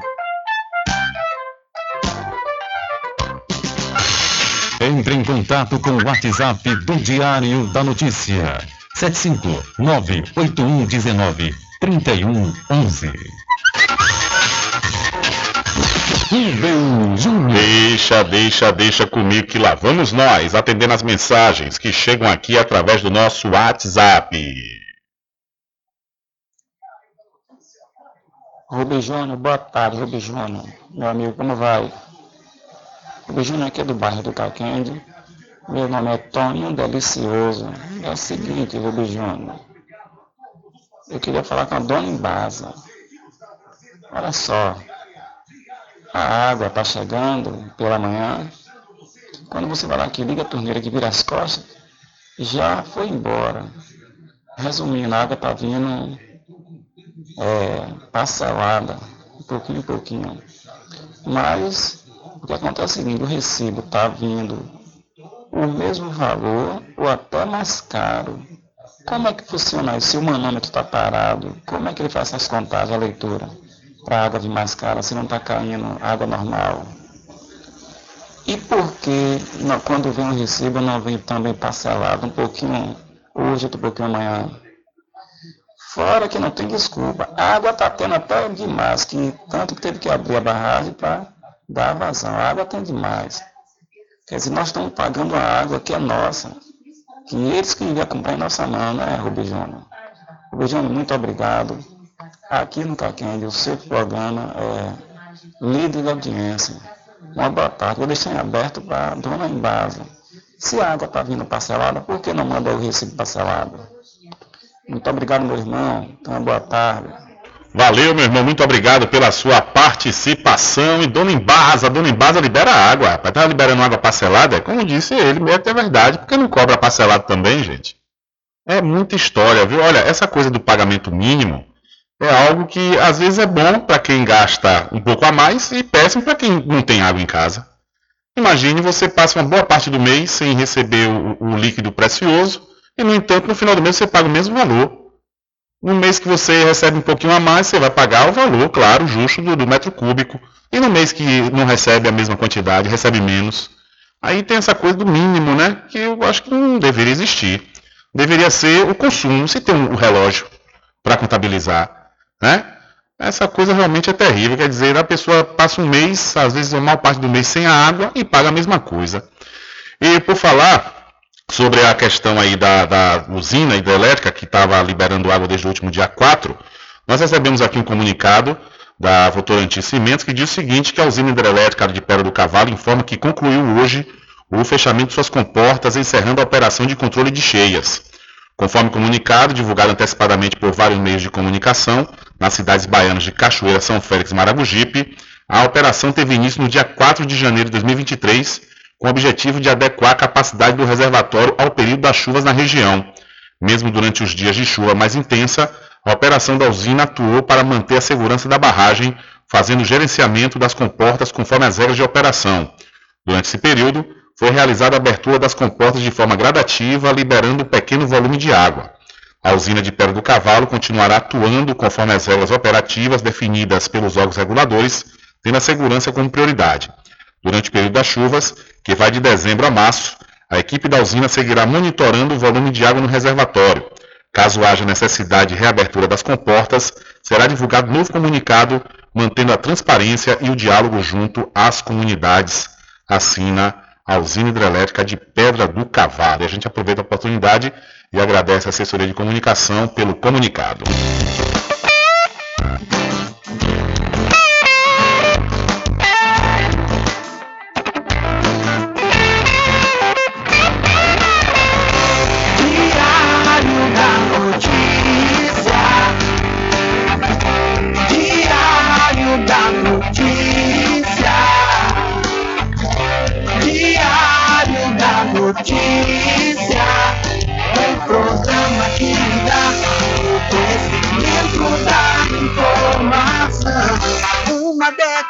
Entre em contato com o WhatsApp do Diário da Notícia. 3111. Deixa, deixa, deixa comigo que lá vamos nós atendendo as mensagens que chegam aqui através do nosso WhatsApp. Rubem Júnior, boa tarde, Rubem Júnior. Meu amigo, como vai? Júnior aqui é do bairro do Caquende. Meu nome é Toninho Delicioso. É o seguinte, Rubem Júnior. Eu queria falar com a dona Embasa. Olha só. A água está chegando pela manhã. Quando você vai lá que liga a torneira que vira as costas, já foi embora. Resumindo, a água está vindo é, parcelada, um pouquinho em pouquinho. Mas o que acontece é o seguinte, o recibo está vindo o mesmo valor ou até mais caro. Como é que funciona isso? Se o manômetro está parado, como é que ele faz essas contagens, a leitura? Para água vir mais cara, se não está caindo água normal. E por que quando vem o recibo não vem também parcelado um pouquinho hoje, outro pouquinho amanhã? Fora que não tem desculpa. A água está tendo até demais, que tanto que teve que abrir a barragem para dar vazão. A água tem demais. Quer dizer, nós estamos pagando a água que é nossa. Que eles que iam comprar em nossa mão, né, Rubem Júnior? Rubem Júnior, muito obrigado. Aqui no Caquende, o seu programa é líder de audiência. Uma boa tarde. Vou deixar em aberto para a dona Embasa. Se a água está vindo parcelada, por que não manda o recibo parcelado? Muito obrigado, meu irmão. Então, boa tarde. Valeu, meu irmão, muito obrigado pela sua participação. E Dona Embasa, Dona Embasa libera água, rapaz. Tá liberando água parcelada? Como disse ele, que é verdade, porque não cobra parcelado também, gente. É muita história, viu? Olha, essa coisa do pagamento mínimo é algo que às vezes é bom para quem gasta um pouco a mais e péssimo para quem não tem água em casa. Imagine você passa uma boa parte do mês sem receber o, o líquido precioso e, no entanto, no final do mês você paga o mesmo valor. No mês que você recebe um pouquinho a mais, você vai pagar o valor, claro, justo do, do metro cúbico. E no mês que não recebe a mesma quantidade, recebe menos. Aí tem essa coisa do mínimo, né? Que eu acho que não deveria existir. Deveria ser o consumo, se tem um relógio para contabilizar né? Essa coisa realmente é terrível, quer dizer, a pessoa passa um mês, às vezes a maior parte do mês sem a água e paga a mesma coisa. E por falar sobre a questão aí da, da usina hidrelétrica que estava liberando água desde o último dia 4, nós recebemos aqui um comunicado da Votorantim Cimentos que diz o seguinte, que a usina hidrelétrica de Pedra do Cavalo informa que concluiu hoje o fechamento de suas comportas, encerrando a operação de controle de cheias. Conforme comunicado, divulgado antecipadamente por vários meios de comunicação, nas cidades baianas de Cachoeira, São Félix e Maragogipe, a operação teve início no dia 4 de janeiro de 2023, com o objetivo de adequar a capacidade do reservatório ao período das chuvas na região. Mesmo durante os dias de chuva mais intensa, a operação da usina atuou para manter a segurança da barragem, fazendo gerenciamento das comportas conforme as regras de operação. Durante esse período, foi realizada a abertura das comportas de forma gradativa, liberando um pequeno volume de água. A usina de Pedra do Cavalo continuará atuando conforme as regras operativas definidas pelos órgãos reguladores, tendo a segurança como prioridade. Durante o período das chuvas, que vai de dezembro a março, a equipe da usina seguirá monitorando o volume de água no reservatório. Caso haja necessidade de reabertura das comportas, será divulgado novo comunicado, mantendo a transparência e o diálogo junto às comunidades. Assina a usina hidrelétrica de Pedra do Cavalo. E a gente aproveita a oportunidade e agradece a assessoria de comunicação pelo comunicado.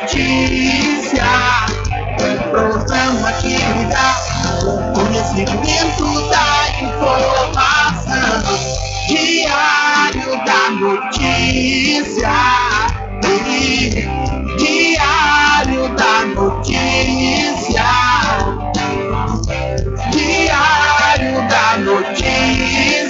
Notícia. Um programa que lhe dá o conhecimento da informação. Diário da notícia. Diário da notícia. Diário da notícia.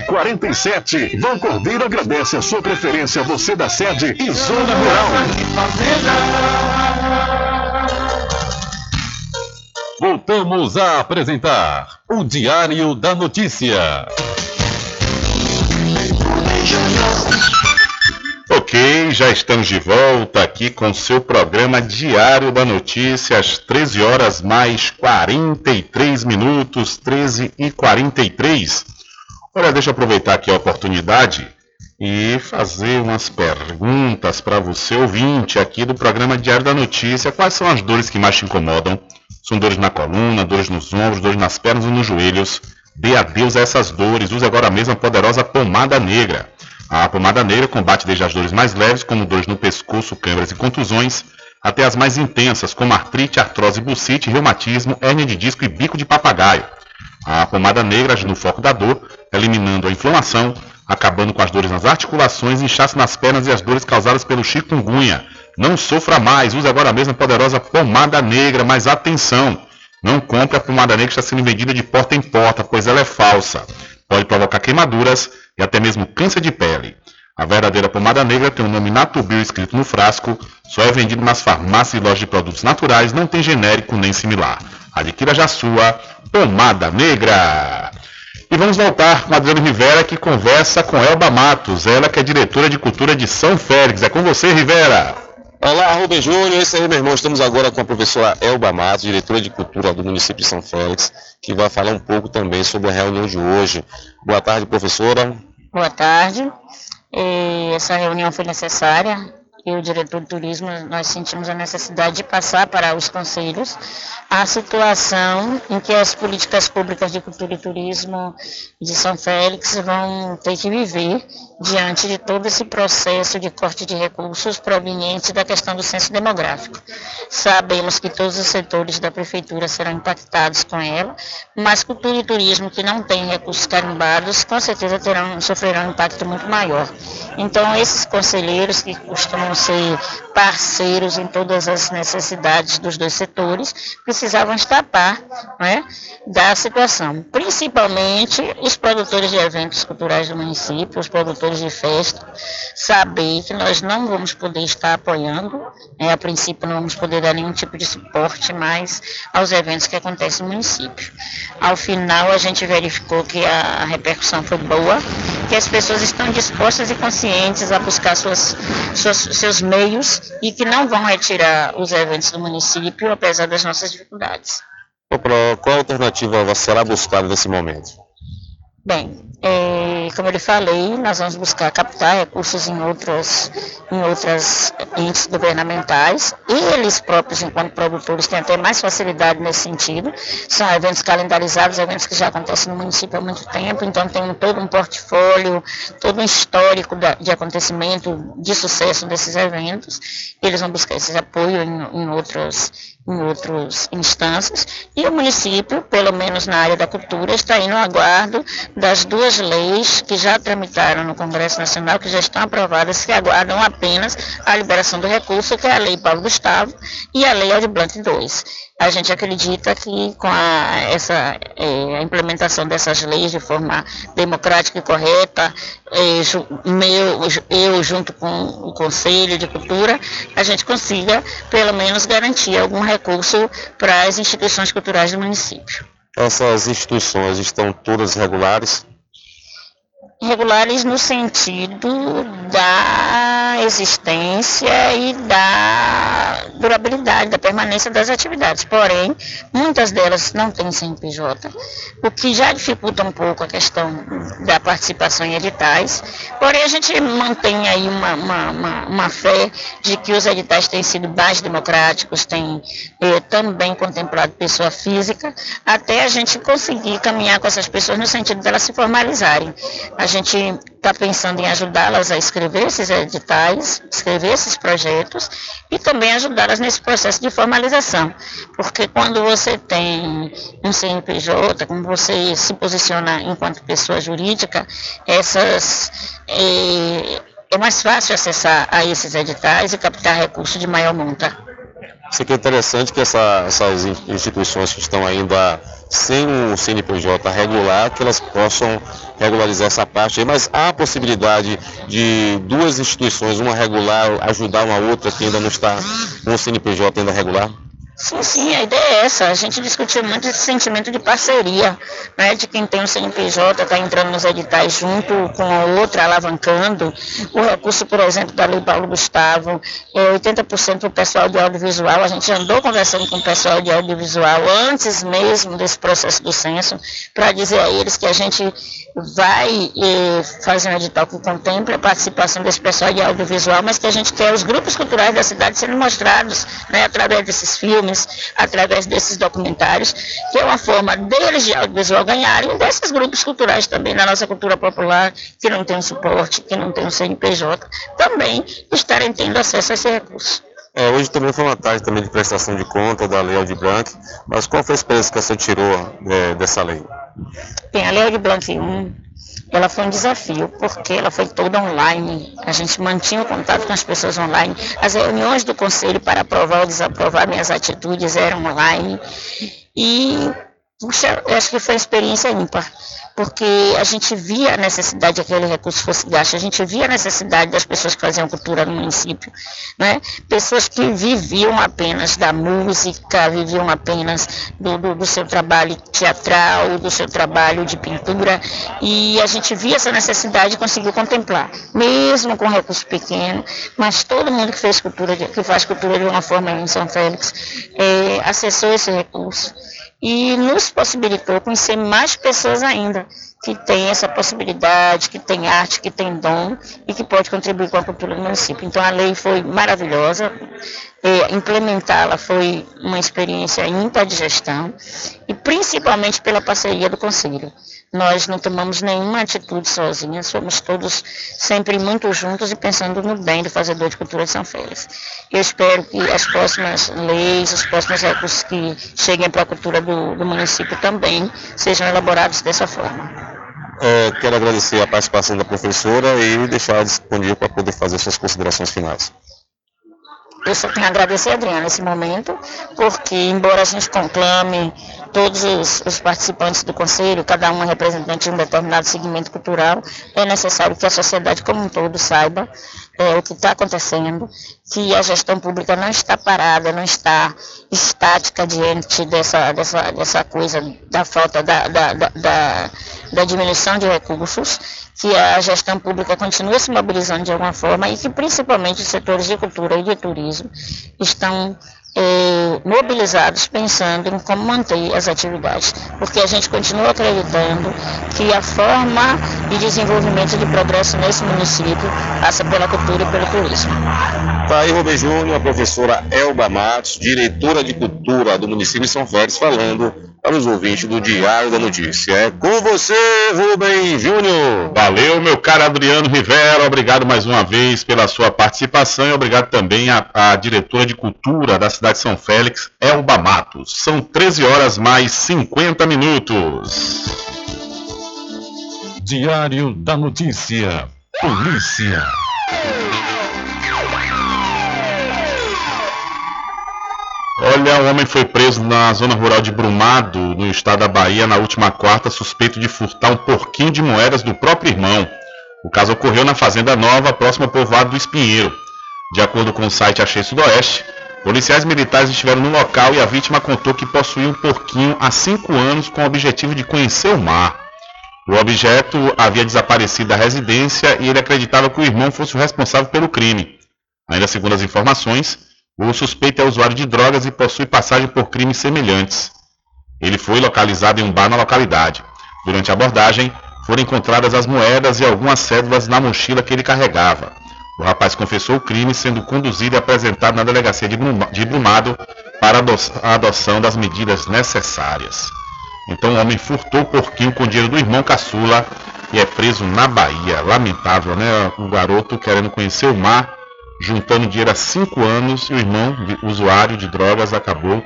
1147. Vão Cordeiro agradece a sua preferência, você da sede e Zona Rural. Voltamos a apresentar o Diário da Notícia. Ok, já estamos de volta aqui com seu programa Diário da Notícia, às 13 horas mais 43 minutos, 13 e 43. Olha, deixa eu aproveitar aqui a oportunidade e fazer umas perguntas para você, ouvinte, aqui do programa Diário da Notícia. Quais são as dores que mais te incomodam? São dores na coluna, dores nos ombros, dores nas pernas ou nos joelhos? Dê adeus a essas dores. Use agora mesmo a poderosa pomada negra. A pomada negra combate desde as dores mais leves, como dores no pescoço, câimbras e contusões, até as mais intensas, como artrite, artrose, bucite, reumatismo, hérnia de disco e bico de papagaio. A pomada negra age no foco da dor, eliminando a inflamação, acabando com as dores nas articulações, inchaço nas pernas e as dores causadas pelo chikungunya. Não sofra mais, use agora mesmo a poderosa pomada negra, mas atenção! Não compre a pomada negra que está sendo vendida de porta em porta, pois ela é falsa. Pode provocar queimaduras e até mesmo câncer de pele. A verdadeira pomada negra tem o nome Natubio escrito no frasco, só é vendido nas farmácias e lojas de produtos naturais, não tem genérico nem similar. Adquira já sua pomada negra. E vamos voltar com a Adriana Rivera, que conversa com Elba Matos, ela que é diretora de cultura de São Félix. É com você, Rivera. Olá, Rubem Júnior, esse aí, meu irmão. Estamos agora com a professora Elba Matos, diretora de cultura do município de São Félix, que vai falar um pouco também sobre a reunião de hoje. Boa tarde, professora. Boa tarde. E essa reunião foi necessária e o diretor de turismo, nós sentimos a necessidade de passar para os conselhos a situação em que as políticas públicas de cultura e turismo de São Félix vão ter que viver diante de todo esse processo de corte de recursos provenientes da questão do censo demográfico. Sabemos que todos os setores da prefeitura serão impactados com ela, mas cultura e turismo que não têm recursos carimbados, com certeza terão, sofrerão um impacto muito maior. Então, esses conselheiros que costumam ser parceiros em todas as necessidades dos dois setores, precisavam estar a par né, da situação. Principalmente os produtores de eventos culturais do município, os produtores de festa, saber que nós não vamos poder estar apoiando, né, a princípio não vamos poder dar nenhum tipo de suporte mais aos eventos que acontecem no município. Ao final a gente verificou que a repercussão foi boa, que as pessoas estão dispostas e conscientes a buscar suas, suas, seus meios e que não vão retirar os eventos do município, apesar das nossas dificuldades. Qual alternativa será buscada nesse momento? Bem, é, como eu falei, nós vamos buscar captar recursos em outras, em outras entes governamentais. Eles próprios, enquanto produtores, têm até mais facilidade nesse sentido. São eventos calendarizados, eventos que já acontecem no município há muito tempo, então tem todo um portfólio, todo um histórico de acontecimento de sucesso desses eventos. Eles vão buscar esse apoio em, em em outras instâncias, e o município, pelo menos na área da cultura, está aí no aguardo das duas leis que já tramitaram no Congresso Nacional, que já estão aprovadas, que aguardam apenas a liberação do recurso, que é a Lei Paulo Gustavo e a Lei Blanc II. A gente acredita que com a, essa, é, a implementação dessas leis de forma democrática e correta, é, meu, eu junto com o Conselho de Cultura, a gente consiga pelo menos garantir algum recurso para as instituições culturais do município. Essas instituições estão todas regulares? Regulares no sentido da existência e da durabilidade, da permanência das atividades. Porém, muitas delas não têm CNPJ, o que já dificulta um pouco a questão da participação em editais. Porém, a gente mantém aí uma, uma, uma, uma fé de que os editais têm sido mais democráticos, têm eh, também contemplado pessoa física, até a gente conseguir caminhar com essas pessoas no sentido delas se formalizarem. A gente está pensando em ajudá-las a escrever esses editais, escrever esses projetos e também ajudá-las nesse processo de formalização. Porque quando você tem um CNPJ, como você se posiciona enquanto pessoa jurídica, essas. É, é mais fácil acessar a esses editais e captar recursos de maior monta. Isso aqui é interessante que essa, essas instituições que estão ainda sem um CNPJ regular, que elas possam regularizar essa parte aí, mas há a possibilidade de duas instituições, uma regular, ajudar uma outra que ainda não está com o CNPJ ainda regular? Sim, sim, a ideia é essa. A gente discutiu muito esse sentimento de parceria, né? De quem tem um CNPJ, está entrando nos editais junto com a outra, alavancando. O recurso, por exemplo, da Lei Paulo Gustavo, é 80% para o pessoal de audiovisual. A gente andou conversando com o pessoal de audiovisual antes mesmo desse processo do censo, para dizer a eles que a gente vai eh, fazer um edital que contemple a participação desse pessoal de audiovisual, mas que a gente quer os grupos culturais da cidade sendo mostrados né, através desses filmes, através desses documentários, que é uma forma deles de audiovisual ganharem, desses grupos culturais também, da nossa cultura popular, que não tem um suporte, que não tem um CNPJ, também estarem tendo acesso a esse recurso. É, hoje também foi uma tarde também de prestação de conta da Lei Aldir Blanc, mas qual foi a experiência que você tirou é, dessa lei? Bem, a Lei Aldir Blanc 1, ela foi um desafio, porque ela foi toda online. A gente mantinha o contato com as pessoas online. As reuniões do conselho para aprovar ou desaprovar minhas atitudes eram online. E, puxa, eu acho que foi uma experiência ímpar porque a gente via a necessidade que aquele recurso fosse gasto, a gente via a necessidade das pessoas que faziam cultura no município, né? pessoas que viviam apenas da música, viviam apenas do, do, do seu trabalho teatral, do seu trabalho de pintura, e a gente via essa necessidade e conseguiu contemplar, mesmo com recurso pequeno, mas todo mundo que fez cultura, que faz cultura de uma forma em São Félix, é, acessou esse recurso e nos possibilitou conhecer mais pessoas ainda que têm essa possibilidade, que têm arte, que têm dom e que pode contribuir com a cultura do município. Então a lei foi maravilhosa, é, implementá-la foi uma experiência ímpar de gestão e principalmente pela parceria do Conselho. Nós não tomamos nenhuma atitude sozinhas, fomos todos sempre muito juntos e pensando no bem do fazedor de cultura de São Félix. Eu espero que as próximas leis, os próximos recursos que cheguem para a cultura do, do município também sejam elaborados dessa forma. É, quero agradecer a participação da professora e deixar disponível para poder fazer suas considerações finais. Eu só tenho a agradecer, Adriana, nesse momento, porque embora a gente conclame todos os, os, participantes do conselho, cada um é representante de um determinado segmento cultural, é necessário que a sociedade como um todo saiba é, o que está acontecendo, que a gestão pública não está parada, não está estática diante dessa, dessa, dessa coisa da falta da, da, da, da diminuição de recursos, que a gestão pública continua se mobilizando de alguma forma e que principalmente os setores de cultura e de turismo estão eh, mobilizados pensando em como manter as atividades, porque a gente continua acreditando que a forma de desenvolvimento de progresso nesse município passa pela cultura e pelo turismo. Tá aí, Rubem Júnior, a professora Elba Matos, diretora de cultura do município de São Félix, falando para os ouvintes do Diário da Notícia. É com você, Rubem Júnior. Valeu, meu caro Adriano Rivera. Obrigado mais uma vez pela sua participação e obrigado também à, à diretora de cultura da cidade de São Félix, Elba Matos. São 13 horas mais 50 minutos. Diário da Notícia. Polícia. Olha, um homem foi preso na zona rural de Brumado, no estado da Bahia, na última quarta, suspeito de furtar um porquinho de moedas do próprio irmão. O caso ocorreu na Fazenda Nova, próximo ao povoado do Espinheiro. De acordo com o site Achei Sudoeste, policiais militares estiveram no local e a vítima contou que possuía um porquinho há cinco anos com o objetivo de conhecer o mar. O objeto havia desaparecido da residência e ele acreditava que o irmão fosse o responsável pelo crime. Ainda segundo as informações, o suspeito é usuário de drogas e possui passagem por crimes semelhantes. Ele foi localizado em um bar na localidade. Durante a abordagem, foram encontradas as moedas e algumas cédulas na mochila que ele carregava. O rapaz confessou o crime, sendo conduzido e apresentado na delegacia de Brumado para a adoção das medidas necessárias. Então o homem furtou o porquinho com dinheiro do irmão caçula e é preso na Bahia. Lamentável, né? O garoto querendo conhecer o mar juntando dinheiro há cinco anos e o irmão, usuário de drogas, acabou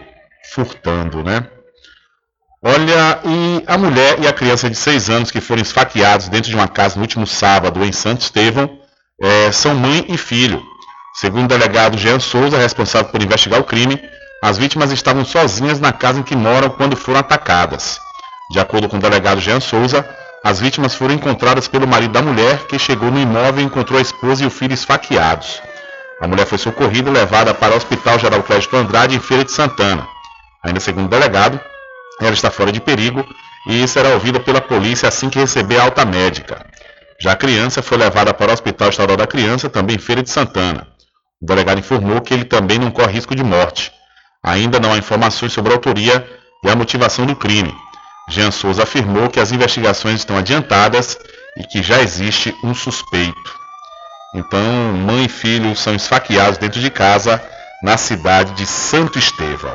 furtando, né? Olha, e a mulher e a criança de seis anos que foram esfaqueados dentro de uma casa no último sábado em Santo Estevão é, são mãe e filho. Segundo o delegado Jean Souza, responsável por investigar o crime, as vítimas estavam sozinhas na casa em que moram quando foram atacadas. De acordo com o delegado Jean Souza, as vítimas foram encontradas pelo marido da mulher, que chegou no imóvel e encontrou a esposa e o filho esfaqueados. A mulher foi socorrida e levada para o Hospital Geral Clédio Andrade, em Feira de Santana. Ainda segundo o delegado, ela está fora de perigo e será ouvida pela polícia assim que receber alta médica. Já a criança foi levada para o Hospital Estadual da Criança, também em Feira de Santana. O delegado informou que ele também não corre risco de morte. Ainda não há informações sobre a autoria e a motivação do crime. Jean Souza afirmou que as investigações estão adiantadas e que já existe um suspeito. Então, mãe e filho são esfaqueados dentro de casa na cidade de Santo Estevão.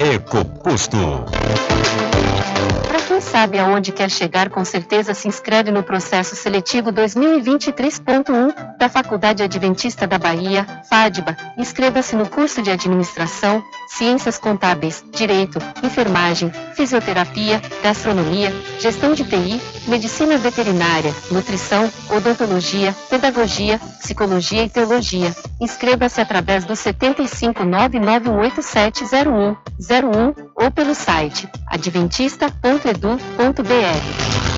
EcoPosto. Para quem sabe aonde quer chegar, com certeza se inscreve no processo seletivo 2023.1 da Faculdade Adventista da Bahia, FADBA. Inscreva-se no curso de Administração, Ciências Contábeis, Direito, Enfermagem, Fisioterapia, Gastronomia, Gestão de TI, Medicina Veterinária, Nutrição, Odontologia, Pedagogia, Psicologia e Teologia. Inscreva-se através do 75991870101 ou pelo site adventista.edu.br.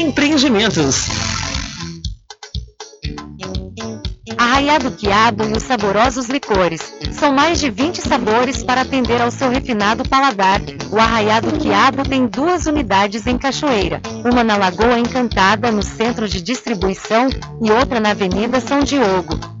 Empreendimentos. Arraiado Quiabo e os saborosos licores. São mais de 20 sabores para atender ao seu refinado paladar. O Arraiado Quiabo tem duas unidades em Cachoeira, uma na Lagoa Encantada, no centro de distribuição, e outra na Avenida São Diogo.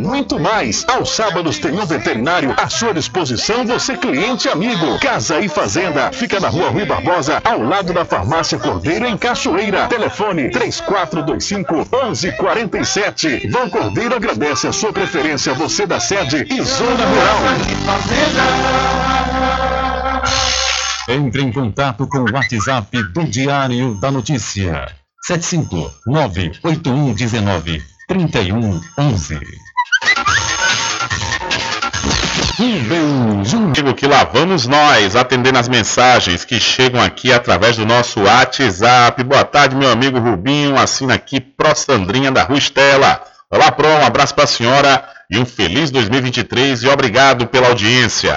muito mais. Aos sábados tem um veterinário à sua disposição, você cliente amigo. Casa e Fazenda, fica na rua Rui Barbosa, ao lado da Farmácia Cordeiro, em Cachoeira. Telefone 3425 1147. Vão Cordeiro agradece a sua preferência, você da sede e Zona Rural. Entre em contato com o WhatsApp do Diário da Notícia. 759-8119-3111. Digo que lá vamos nós atendendo as mensagens que chegam aqui através do nosso WhatsApp. Boa tarde, meu amigo Rubinho. Assina aqui Pro Sandrinha da Rua Estela. Olá, Pro. Um abraço para a senhora e um feliz 2023 e obrigado pela audiência.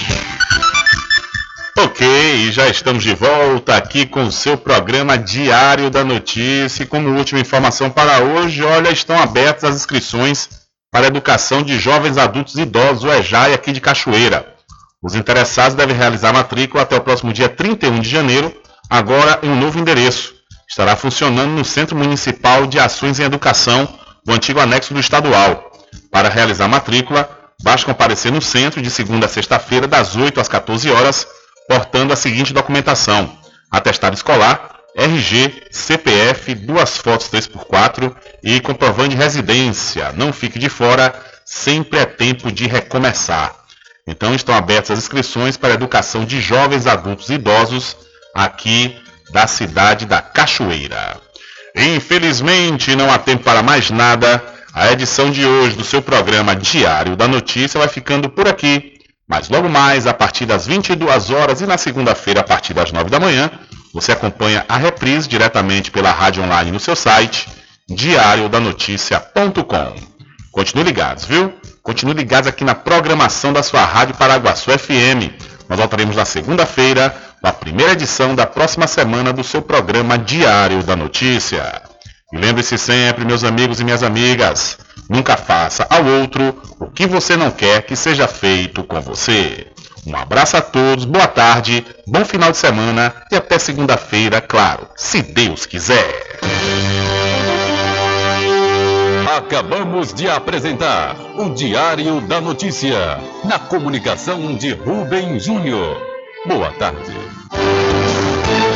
Ok, já estamos de volta aqui com o seu programa Diário da Notícia. E como última informação para hoje, olha, estão abertas as inscrições para a educação de jovens adultos e idosos, o EJAI, aqui de Cachoeira. Os interessados devem realizar a matrícula até o próximo dia 31 de janeiro, agora em um novo endereço. Estará funcionando no Centro Municipal de Ações em Educação, o antigo anexo do estadual. Para realizar a matrícula, basta comparecer no centro de segunda a sexta-feira, das 8 às 14 horas, portando a seguinte documentação: atestado escolar, RG, CPF, duas fotos 3x4 e comprovante de residência. Não fique de fora, sempre é tempo de recomeçar. Então estão abertas as inscrições para a educação de jovens, adultos e idosos aqui da cidade da Cachoeira. Infelizmente não há tempo para mais nada. A edição de hoje do seu programa Diário da Notícia vai ficando por aqui. Mas logo mais, a partir das 22 horas e na segunda-feira, a partir das 9 da manhã, você acompanha a reprise diretamente pela rádio online no seu site, diariodanoticia.com. Continue ligados, viu? Continue ligados aqui na programação da sua Rádio Paraguaçu FM. Nós voltaremos na segunda-feira, na primeira edição da próxima semana do seu programa Diário da Notícia. E lembre-se sempre, meus amigos e minhas amigas, nunca faça ao outro o que você não quer que seja feito com você. Um abraço a todos, boa tarde, bom final de semana e até segunda-feira, claro, se Deus quiser. Acabamos de apresentar o Diário da Notícia, na comunicação de Rubem Júnior. Boa tarde.